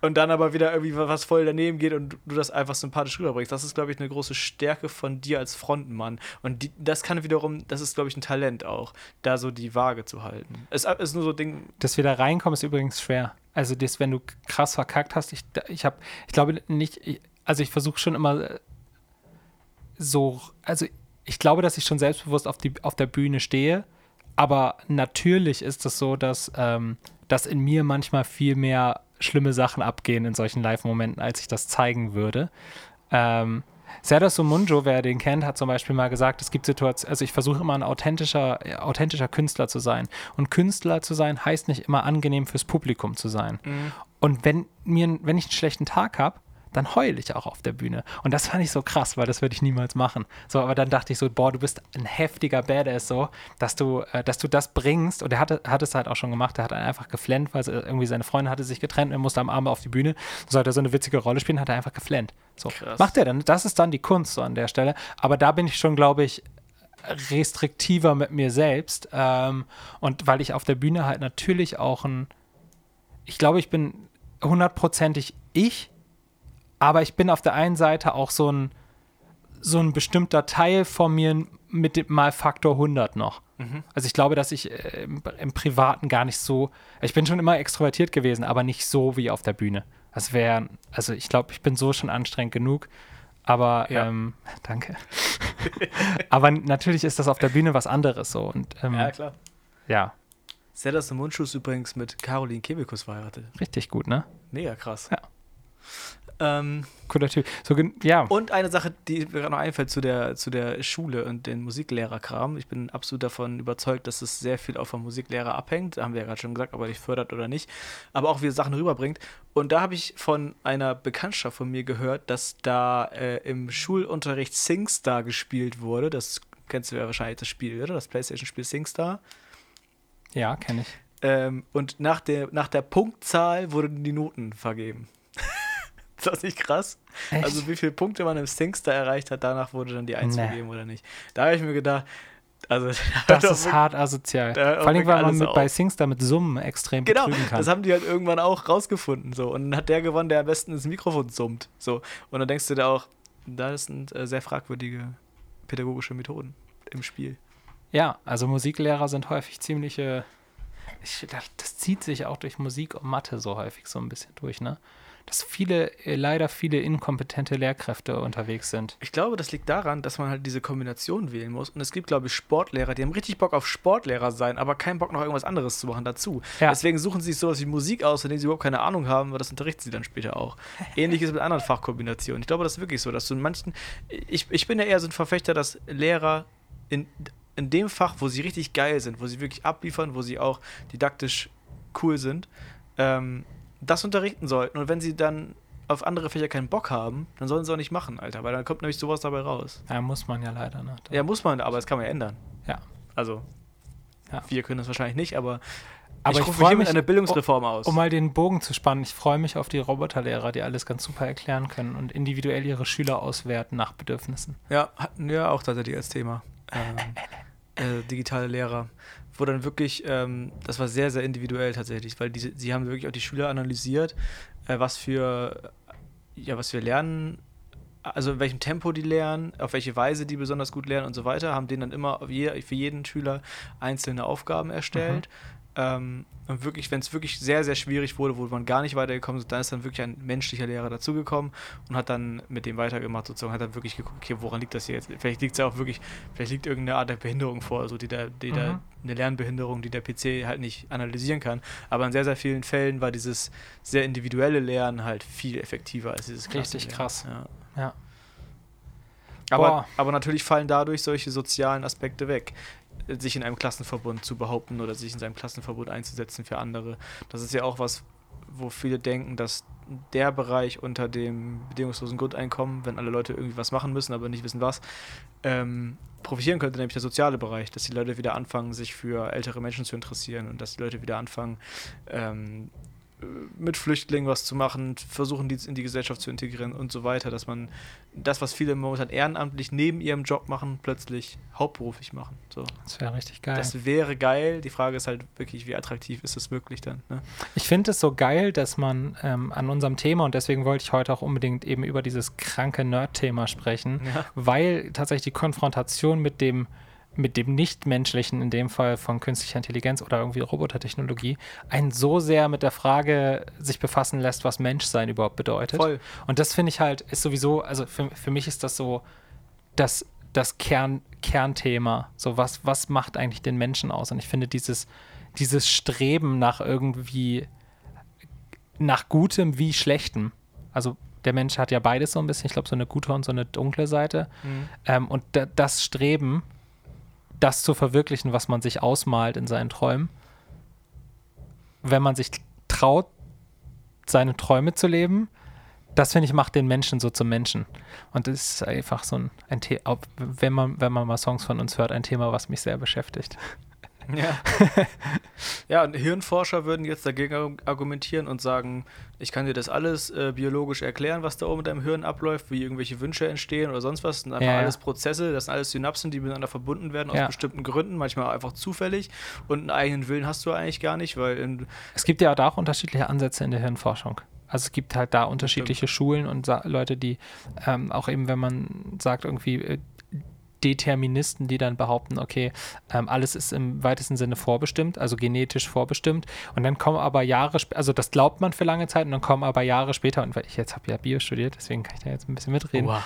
[SPEAKER 2] Und dann aber wieder irgendwie was voll daneben geht und du das einfach sympathisch rüberbringst. Das ist, glaube ich, eine große Stärke von dir als Frontmann. Und die, das kann wiederum, das ist, glaube ich, ein Talent auch, da so die Waage zu halten. Es ist nur so ein Ding,
[SPEAKER 3] Das wieder reinkommen ist übrigens schwer. Also das, wenn du krass verkackt hast, ich, ich habe, ich glaube nicht, ich, also ich versuche schon immer äh, so, also ich glaube, dass ich schon selbstbewusst auf, die, auf der Bühne stehe, aber natürlich ist es so, dass, ähm, dass in mir manchmal viel mehr schlimme Sachen abgehen in solchen Live-Momenten, als ich das zeigen würde. Ähm, Serdar Sumunjo, wer den kennt, hat zum Beispiel mal gesagt, es gibt Situationen, also ich versuche immer ein authentischer, authentischer Künstler zu sein. Und Künstler zu sein heißt nicht immer angenehm fürs Publikum zu sein. Und wenn, mir, wenn ich einen schlechten Tag habe, dann heule ich auch auf der Bühne. Und das fand ich so krass, weil das würde ich niemals machen. So, aber dann dachte ich so, boah, du bist ein heftiger Badass so, dass du, äh, dass du das bringst. Und er hatte, hat es halt auch schon gemacht. Er hat einfach geflennt, weil irgendwie seine Freundin hatte sich getrennt und er musste am Abend auf die Bühne. Sollte er so eine witzige Rolle spielen, hat er einfach geflennt. So,
[SPEAKER 2] Krass.
[SPEAKER 3] macht er dann. Das ist dann die Kunst so an der Stelle. Aber da bin ich schon, glaube ich, restriktiver mit mir selbst. Ähm, und weil ich auf der Bühne halt natürlich auch ein, ich glaube, ich bin hundertprozentig ich, aber ich bin auf der einen Seite auch so ein, so ein bestimmter Teil von mir mit dem mal Faktor 100 noch. Also ich glaube, dass ich äh, im, im Privaten gar nicht so, ich bin schon immer extrovertiert gewesen, aber nicht so wie auf der Bühne. Das wäre, also ich glaube, ich bin so schon anstrengend genug, aber
[SPEAKER 2] Ja.
[SPEAKER 3] ähm, danke. aber natürlich ist das auf der Bühne was anderes so und ähm,
[SPEAKER 2] ja klar.
[SPEAKER 3] ja,
[SPEAKER 2] Sellers Mundschuh ist übrigens mit Caroline Kebekus verheiratet.
[SPEAKER 3] richtig gut, ne?
[SPEAKER 2] Mega krass.
[SPEAKER 3] Ja.
[SPEAKER 2] Ähm,
[SPEAKER 3] Cooler Typ. So, ja.
[SPEAKER 2] und eine Sache, die mir gerade noch einfällt zu der, zu der Schule und den Musiklehrerkram. Ich bin absolut davon überzeugt, dass es sehr viel auch vom Musiklehrer abhängt. Haben wir ja gerade schon gesagt, ob er dich fördert oder nicht. Aber auch wie er Sachen rüberbringt. Und da habe ich von einer Bekanntschaft von mir gehört, dass da äh, im Schulunterricht SingStar gespielt wurde. Das kennst du ja wahrscheinlich das Spiel, oder? Das Playstation-Spiel SingStar.
[SPEAKER 3] Ja, kenne ich.
[SPEAKER 2] Ähm, und nach der, nach der Punktzahl wurden die Noten vergeben. ist das nicht krass?
[SPEAKER 3] Echt?
[SPEAKER 2] Also wie viele Punkte man im Singstar erreicht hat, danach wurde dann die Eins
[SPEAKER 3] Nee.
[SPEAKER 2] vergeben oder nicht. Da habe ich mir gedacht, also
[SPEAKER 3] Das ist hart asozial. Vor allem, weil man mit,
[SPEAKER 2] auf.
[SPEAKER 3] bei Singstar mit Summen extrem
[SPEAKER 2] Genau,
[SPEAKER 3] betrügen kann.
[SPEAKER 2] das haben die halt irgendwann auch rausgefunden. So. Und dann hat der gewonnen, der am besten ins Mikrofon summt. So. Und dann denkst du dir auch, das sind äh, sehr fragwürdige pädagogische Methoden im Spiel.
[SPEAKER 3] Ja, also Musiklehrer sind häufig ziemliche. Ich, das, zieht sich auch durch Musik und Mathe so häufig so ein bisschen durch, ne? dass viele, äh, leider viele inkompetente Lehrkräfte unterwegs sind.
[SPEAKER 2] Ich glaube, das liegt daran, dass man halt diese Kombination wählen muss. Und es gibt, glaube ich, Sportlehrer, die haben richtig Bock auf Sportlehrer sein, aber keinen Bock noch irgendwas anderes zu machen dazu.
[SPEAKER 3] Ja.
[SPEAKER 2] Deswegen suchen sie sich sowas wie Musik aus, von denen sie überhaupt keine Ahnung haben, weil das unterrichten sie dann später auch. Ähnliches mit anderen Fachkombinationen. Ich glaube, das ist wirklich so, dass du in manchen. Ich, ich bin ja eher so ein Verfechter, dass Lehrer in, in dem Fach, wo sie richtig geil sind, wo sie wirklich abliefern, wo sie auch didaktisch cool sind, ähm, das unterrichten sollten. Und wenn sie dann auf andere Fächer keinen Bock haben, dann sollen sie auch nicht machen, Alter, weil dann kommt nämlich sowas dabei raus.
[SPEAKER 3] Ja, muss man ja leider. Ne?
[SPEAKER 2] Ja, muss man, aber das kann man ja ändern.
[SPEAKER 3] Ja.
[SPEAKER 2] Also,
[SPEAKER 3] Ja.
[SPEAKER 2] wir können das wahrscheinlich nicht, aber,
[SPEAKER 3] Aber ich
[SPEAKER 2] rufe
[SPEAKER 3] freu
[SPEAKER 2] hiermit
[SPEAKER 3] mich-
[SPEAKER 2] eine Bildungsreform aus.
[SPEAKER 3] Um mal den Bogen zu spannen, ich freue mich auf die Roboterlehrer, die alles ganz super erklären können und individuell ihre Schüler auswerten nach Bedürfnissen.
[SPEAKER 2] Ja, hatten wir auch tatsächlich als Thema. Ähm, äh, digitale Lehrer. Wo dann wirklich, ähm, das war sehr, sehr individuell tatsächlich, weil diese, sie haben wirklich auch die Schüler analysiert, äh, was für, ja, was wir lernen, also in welchem Tempo die lernen, auf welche Weise die besonders gut lernen und so weiter, haben denen dann immer auf je, für jeden Schüler einzelne Aufgaben erstellt. Ähm, und wirklich, wenn es wirklich sehr, sehr schwierig wurde, wo man gar nicht weitergekommen ist, dann ist dann wirklich ein menschlicher Lehrer dazugekommen und hat dann mit dem weitergemacht sozusagen, hat dann wirklich geguckt, okay, woran liegt das hier jetzt? Vielleicht liegt es ja auch wirklich, vielleicht liegt irgendeine Art der Behinderung vor, also die der, die
[SPEAKER 3] Mhm.
[SPEAKER 2] eine Lernbehinderung, die der PC halt nicht analysieren kann. Aber in sehr, sehr vielen Fällen war dieses sehr individuelle Lernen halt viel effektiver als dieses
[SPEAKER 3] Richtig krass.
[SPEAKER 2] Ja.
[SPEAKER 3] Ja.
[SPEAKER 2] Aber,
[SPEAKER 3] Boah.
[SPEAKER 2] aber natürlich fallen dadurch solche sozialen Aspekte weg. Sich in einem Klassenverbund zu behaupten oder sich in seinem Klassenverbund einzusetzen für andere. Das ist ja auch was, wo viele denken, dass der Bereich unter dem bedingungslosen Grundeinkommen, wenn alle Leute irgendwie was machen müssen, aber nicht wissen was, ähm, profitieren könnte, nämlich der soziale Bereich, dass die Leute wieder anfangen, sich für ältere Menschen zu interessieren und dass die Leute wieder anfangen, ähm, mit Flüchtlingen was zu machen, versuchen, die in die Gesellschaft zu integrieren und so weiter, dass man das, was viele momentan ehrenamtlich neben ihrem Job machen, plötzlich hauptberuflich machen. So.
[SPEAKER 3] Das wäre richtig geil.
[SPEAKER 2] Das wäre geil. Die Frage ist halt wirklich, wie attraktiv ist es möglich dann? Ne?
[SPEAKER 3] Ich finde es so geil, dass man ähm, an unserem Thema, und deswegen wollte ich heute auch unbedingt eben über dieses kranke Nerd-Thema sprechen,
[SPEAKER 2] Ja.
[SPEAKER 3] weil tatsächlich die Konfrontation mit dem, mit dem Nichtmenschlichen, in dem Fall von künstlicher Intelligenz oder irgendwie Robotertechnologie, einen so sehr mit der Frage sich befassen lässt, was Menschsein überhaupt bedeutet.
[SPEAKER 2] Voll.
[SPEAKER 3] Und das finde ich halt, ist sowieso, also für, für mich ist das so das, das Kern, Kernthema. So, was, was macht eigentlich den Menschen aus? Und ich finde dieses, dieses Streben nach irgendwie, nach Gutem wie Schlechtem. Also der Mensch hat ja beides so ein bisschen, ich glaube, so eine gute und so eine dunkle Seite.
[SPEAKER 2] Mhm.
[SPEAKER 3] Ähm, und da, das Streben, das zu verwirklichen, was man sich ausmalt in seinen Träumen, wenn man sich traut, seine Träume zu leben, das finde ich macht den Menschen so zum Menschen. Und das ist einfach so ein, ein Thema, wenn man, wenn man mal Songs von uns hört, ein Thema, was mich sehr beschäftigt.
[SPEAKER 2] Ja. ja, und Hirnforscher würden jetzt dagegen argumentieren und sagen, ich kann dir das alles äh, biologisch erklären, was da oben in deinem Hirn abläuft, wie irgendwelche Wünsche entstehen oder sonst was. Das sind einfach
[SPEAKER 3] Ja,
[SPEAKER 2] alles Prozesse, das sind alles Synapsen, die miteinander verbunden werden aus
[SPEAKER 3] Ja.
[SPEAKER 2] bestimmten Gründen, manchmal einfach zufällig. Und einen eigenen Willen hast du eigentlich gar nicht, weil in,
[SPEAKER 3] Es gibt ja da auch unterschiedliche Ansätze in der Hirnforschung. Also es gibt halt da unterschiedliche Schulen und Leute, die ähm, auch eben, wenn man sagt, irgendwie äh, Deterministen, die dann behaupten, okay, ähm, alles ist im weitesten Sinne vorbestimmt, also genetisch vorbestimmt. Und dann kommen aber Jahre später, also das glaubt man für lange Zeit und dann kommen aber Jahre später, und ich jetzt habe ja Bio studiert, deswegen kann ich da jetzt ein bisschen mitreden.
[SPEAKER 2] Oha.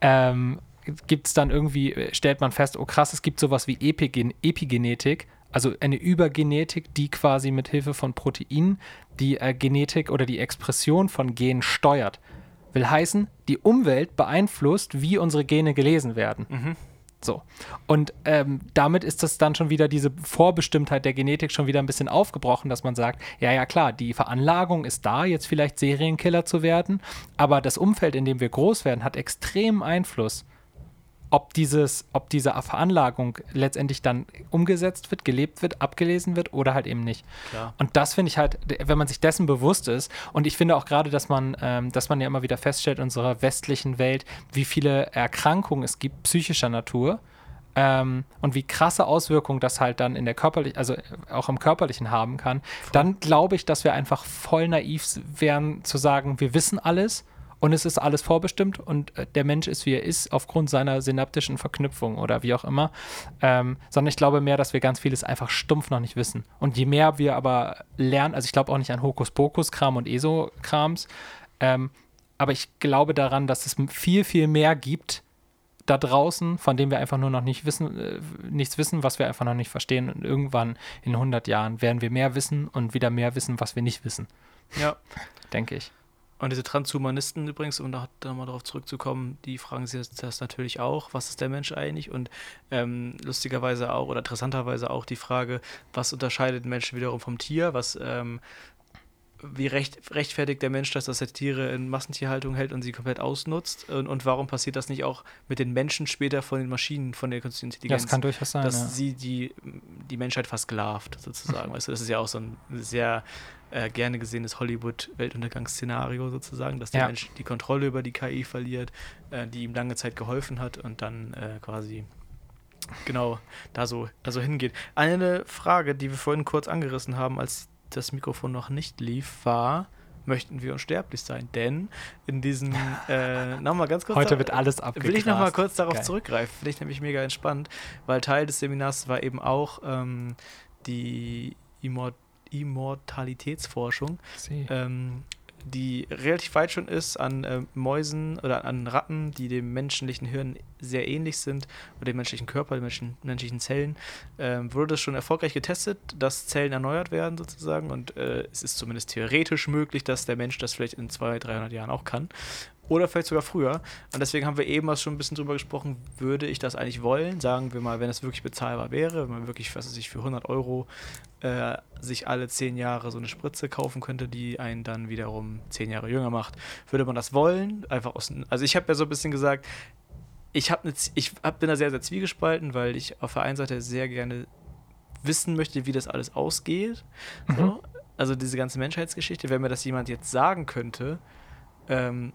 [SPEAKER 3] ähm, gibt es dann irgendwie, äh, stellt man fest, oh krass, es gibt sowas wie Epigen Epigenetik, also eine Übergenetik, die quasi mit Hilfe von Proteinen die äh, Genetik oder die Expression von Genen steuert. Will heißen, die Umwelt beeinflusst, wie unsere Gene gelesen werden. So. Und ähm, damit ist das dann schon wieder diese Vorbestimmtheit der Genetik schon wieder ein bisschen aufgebrochen, dass man sagt, ja, ja, klar, die Veranlagung ist da, jetzt vielleicht Serienkiller zu werden, aber das Umfeld, in dem wir groß werden, hat extremen Einfluss, ob, dieses, ob diese Veranlagung letztendlich dann umgesetzt wird, gelebt wird, abgelesen wird oder halt eben nicht.
[SPEAKER 2] Klar.
[SPEAKER 3] Und das finde ich halt, wenn man sich dessen bewusst ist, und ich finde auch gerade, dass man, ähm, dass man ja immer wieder feststellt in unserer westlichen Welt, wie viele Erkrankungen es gibt, psychischer Natur, ähm, und wie krasse Auswirkungen das halt dann in der körperlichen, also auch im körperlichen haben kann, dann glaube ich, dass wir einfach voll naiv wären zu sagen, wir wissen alles und es ist alles vorbestimmt und äh, der Mensch ist, wie er ist, aufgrund seiner synaptischen Verknüpfung oder wie auch immer. Ähm, sondern ich glaube mehr, dass wir ganz vieles einfach stumpf noch nicht wissen. Und je mehr wir aber lernen, also ich glaube auch nicht an Hokuspokus-Kram und ESO-Krams, Ähm, aber ich glaube daran, dass es viel, viel mehr gibt da draußen, von dem wir einfach nur noch nicht wissen, äh, nichts wissen, was wir einfach noch nicht verstehen. Und irgendwann in 100 Jahren werden wir mehr wissen und wieder mehr wissen, was wir nicht wissen,
[SPEAKER 2] Ja.
[SPEAKER 3] denke ich.
[SPEAKER 2] Und diese Transhumanisten übrigens, um da nochmal darauf zurückzukommen, die fragen sich das, natürlich auch, was ist der Mensch eigentlich? Und ähm, lustigerweise auch oder interessanterweise auch die Frage, was unterscheidet Menschen wiederum vom Tier? Was, ähm, wie recht, rechtfertigt der Mensch das, dass er Tiere in Massentierhaltung hält und sie komplett ausnutzt? Und, und warum passiert das nicht auch mit den Menschen später von den Maschinen, von der künstlichen
[SPEAKER 3] Ja,
[SPEAKER 2] Intelligenz?
[SPEAKER 3] das kann durchaus sein.
[SPEAKER 2] dass
[SPEAKER 3] ja.
[SPEAKER 2] sie die, die Menschheit versklavt, sozusagen. weißt du, das ist ja auch so ein sehr äh, gerne gesehenes Hollywood-Weltuntergangsszenario sozusagen, dass der
[SPEAKER 3] Ja.
[SPEAKER 2] Mensch die Kontrolle über die KI verliert, äh, die ihm lange Zeit geholfen hat und dann äh, quasi genau da so also hingeht. Eine Frage, die wir vorhin kurz angerissen haben, als das Mikrofon noch nicht lief, war, möchten wir unsterblich sein? Denn in diesem, äh, nochmal ganz kurz.
[SPEAKER 3] Heute
[SPEAKER 2] da-
[SPEAKER 3] wird alles abgegrast.
[SPEAKER 2] Will ich nochmal kurz darauf
[SPEAKER 3] Geil.
[SPEAKER 2] zurückgreifen. Finde ich nämlich mega entspannt, weil Teil des Seminars war eben auch ähm, die Immor Immortalitätsforschung, ähm, die relativ weit schon ist an äh, Mäusen oder an Ratten, die dem menschlichen Hirn sehr ähnlich sind oder dem menschlichen Körper, den menschlichen, menschlichen Zellen. Ähm, wurde das schon erfolgreich getestet, dass Zellen erneuert werden sozusagen und äh, es ist zumindest theoretisch möglich, dass der Mensch das vielleicht in 200, 300 Jahren auch kann. Oder vielleicht sogar früher. Und deswegen haben wir eben auch schon ein bisschen drüber gesprochen, würde ich das eigentlich wollen? Sagen wir mal, wenn es wirklich bezahlbar wäre, wenn man wirklich, was weiß ich, für 100 Euro äh, sich alle 10 Jahre so eine Spritze kaufen könnte, die einen dann wiederum 10 Jahre jünger macht. Würde man das wollen? Einfach aus, also ich habe ja so ein bisschen gesagt, ich, hab ne, ich hab, bin da sehr, sehr zwiegespalten, weil ich auf der einen Seite sehr gerne wissen möchte, wie das alles ausgeht. So. Also diese ganze Menschheitsgeschichte, wenn mir das jemand jetzt sagen könnte, ähm,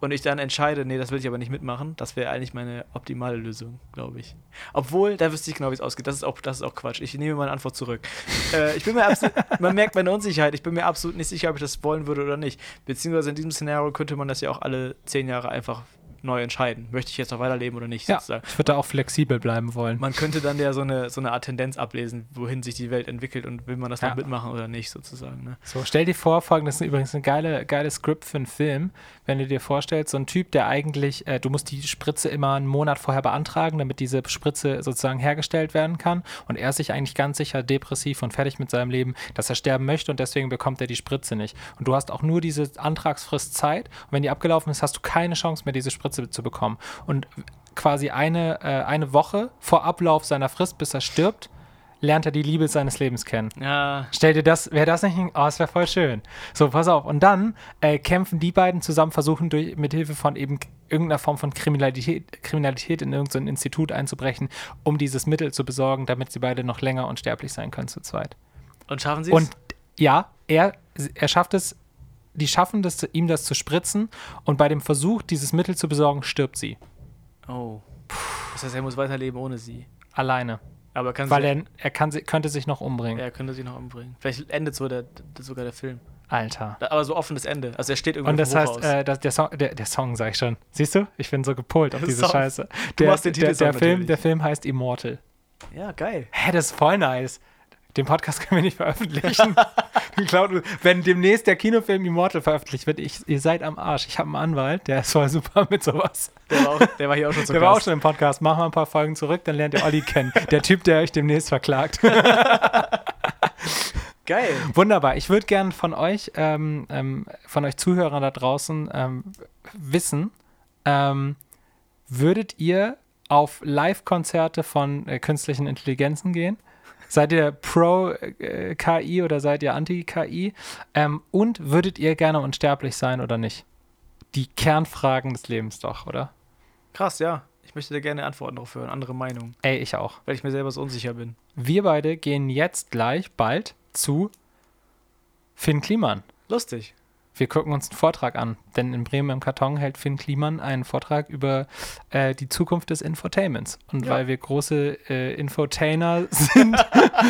[SPEAKER 2] und ich dann entscheide, nee, das will ich aber nicht mitmachen, das wäre eigentlich meine optimale Lösung, glaube ich. Obwohl, da wüsste ich genau, wie es ausgeht. Das ist auch, das ist auch Quatsch. Ich nehme meine Antwort zurück. äh, ich bin mir absolut, man merkt meine Unsicherheit. Ich bin mir absolut nicht sicher, ob ich das wollen würde oder nicht. Beziehungsweise in diesem Szenario könnte man das ja auch alle zehn Jahre einfach neu entscheiden. Möchte ich jetzt noch weiterleben oder nicht,
[SPEAKER 3] Ja,
[SPEAKER 2] sozusagen.
[SPEAKER 3] ich würde da auch flexibel bleiben wollen.
[SPEAKER 2] Man könnte dann ja so eine, so eine Art Tendenz ablesen, wohin sich die Welt entwickelt und will man das
[SPEAKER 3] Ja.
[SPEAKER 2] noch mitmachen oder nicht, sozusagen. Ne?
[SPEAKER 3] So, stell dir vor, folgendes ist übrigens ein geile, geiles Skript für einen Film, wenn du dir vorstellst, so ein Typ, der eigentlich, äh, du musst die Spritze immer einen Monat vorher beantragen, damit diese Spritze sozusagen hergestellt werden kann und er ist sich eigentlich ganz sicher depressiv und fertig mit seinem Leben, dass er sterben möchte und deswegen bekommt er die Spritze nicht. Und du hast auch nur diese Antragsfrist Zeit und wenn die abgelaufen ist, hast du keine Chance mehr, diese Spritze zu bekommen. Und quasi eine, äh, eine Woche vor Ablauf seiner Frist, bis er stirbt, lernt er die Liebe seines Lebens kennen.
[SPEAKER 2] Ja,
[SPEAKER 3] Stell dir das, wäre das nicht oh, das wäre voll schön. So, pass auf. Und dann äh, kämpfen die beiden zusammen, versuchen durch, mit Hilfe von eben irgendeiner Form von Kriminalität, Kriminalität in irgendein Institut einzubrechen, um dieses Mittel zu besorgen, damit sie beide noch länger unsterblich sein können zu zweit.
[SPEAKER 2] und schaffen sie es?
[SPEAKER 3] Und ja, er, er schafft es, die schaffen es, ihm das zu spritzen und bei dem Versuch, dieses Mittel zu besorgen, stirbt sie.
[SPEAKER 2] Oh. Das heißt, er muss weiterleben ohne sie.
[SPEAKER 3] Alleine.
[SPEAKER 2] Aber kann
[SPEAKER 3] Weil er, er kann, könnte sich noch umbringen.
[SPEAKER 2] er könnte sie noch umbringen. Vielleicht endet so der, der, sogar der Film.
[SPEAKER 3] Alter.
[SPEAKER 2] Aber so offenes Ende. Also er steht irgendwo
[SPEAKER 3] Und das heißt, äh, das, der, Song, der, der Song, sag ich schon. Siehst du? Ich bin so gepolt auf
[SPEAKER 2] Der
[SPEAKER 3] diese
[SPEAKER 2] Song.
[SPEAKER 3] Scheiße.
[SPEAKER 2] Du
[SPEAKER 3] Der,
[SPEAKER 2] machst den
[SPEAKER 3] der,
[SPEAKER 2] Titelsong
[SPEAKER 3] der, Film,
[SPEAKER 2] natürlich.
[SPEAKER 3] der Film heißt Immortal.
[SPEAKER 2] ja, geil.
[SPEAKER 3] Hä, das ist voll nice. Den Podcast können wir nicht veröffentlichen. wenn demnächst der Kinofilm Immortal veröffentlicht wird, ich, ihr seid am Arsch. Ich habe einen Anwalt, der ist voll super mit sowas.
[SPEAKER 2] Der war, auch, der war hier auch schon zu
[SPEAKER 3] Der war auch
[SPEAKER 2] Gast.
[SPEAKER 3] schon im Podcast. Machen wir ein paar Folgen zurück, dann lernt ihr Olli kennen. Der Typ, der euch demnächst verklagt.
[SPEAKER 2] Geil.
[SPEAKER 3] Wunderbar. Ich würde gern von euch, ähm, ähm, von euch Zuhörern da draußen ähm, wissen, ähm, würdet ihr auf Live-Konzerte von äh, künstlichen Intelligenzen gehen? Seid ihr pro äh, KI oder seid ihr anti-KI? Ähm, und würdet ihr gerne unsterblich sein oder nicht? Die Kernfragen des Lebens doch, oder?
[SPEAKER 2] Krass, ja. Ich möchte da gerne Antworten darauf hören, andere Meinungen,
[SPEAKER 3] Ey, ich auch.
[SPEAKER 2] weil ich mir selber so unsicher bin.
[SPEAKER 3] Wir beide gehen jetzt gleich bald zu Finn Kliman.
[SPEAKER 2] Lustig.
[SPEAKER 3] Wir gucken uns einen Vortrag an, denn in Bremen im Karton hält Finn Kliman einen Vortrag über äh, die Zukunft des Infotainments. Und
[SPEAKER 2] Ja.
[SPEAKER 3] weil wir große äh, Infotainer sind,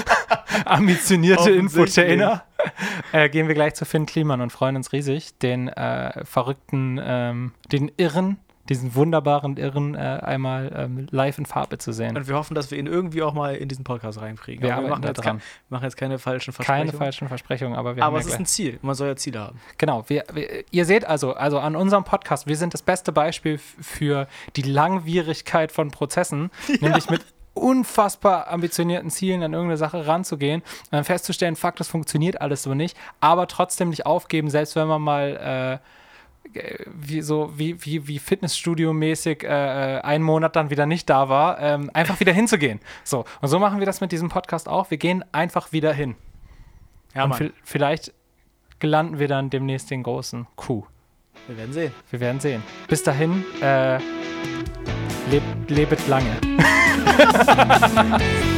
[SPEAKER 3] ambitionierte. Infotainer, äh, gehen wir gleich zu Finn Kliman und freuen uns riesig, den äh, verrückten, ähm, den irren, diesen wunderbaren Irren äh, einmal ähm, live in Farbe zu sehen.
[SPEAKER 2] Und wir hoffen, dass wir ihn irgendwie auch mal in diesen Podcast reinkriegen.
[SPEAKER 3] Wir
[SPEAKER 2] wir machen, jetzt
[SPEAKER 3] dran.
[SPEAKER 2] kein, machen jetzt keine falschen Versprechungen.
[SPEAKER 3] Keine falschen Versprechungen, aber wir
[SPEAKER 2] Aber
[SPEAKER 3] haben
[SPEAKER 2] es
[SPEAKER 3] ja
[SPEAKER 2] ist ein Ziel. Man soll ja Ziele haben.
[SPEAKER 3] Genau, wir, wir, ihr seht also, also an unserem Podcast, wir sind das beste Beispiel für die Langwierigkeit von Prozessen, nämlich mit unfassbar ambitionierten Zielen an irgendeine Sache ranzugehen und dann festzustellen, fuck, das funktioniert alles so nicht, aber trotzdem nicht aufgeben, selbst wenn man mal äh, wie so wie, wie, wie Fitnessstudio-mäßig äh, äh, einen Monat dann wieder nicht da war, ähm, einfach wieder hinzugehen. So, und so machen wir das mit diesem Podcast auch. Wir gehen einfach wieder hin.
[SPEAKER 2] Ja,
[SPEAKER 3] und
[SPEAKER 2] Mann.
[SPEAKER 3] vi- vielleicht landen wir dann demnächst den großen Kuh.
[SPEAKER 2] Wir werden sehen.
[SPEAKER 3] Wir werden sehen. Bis dahin, äh, lebt, lebet lange.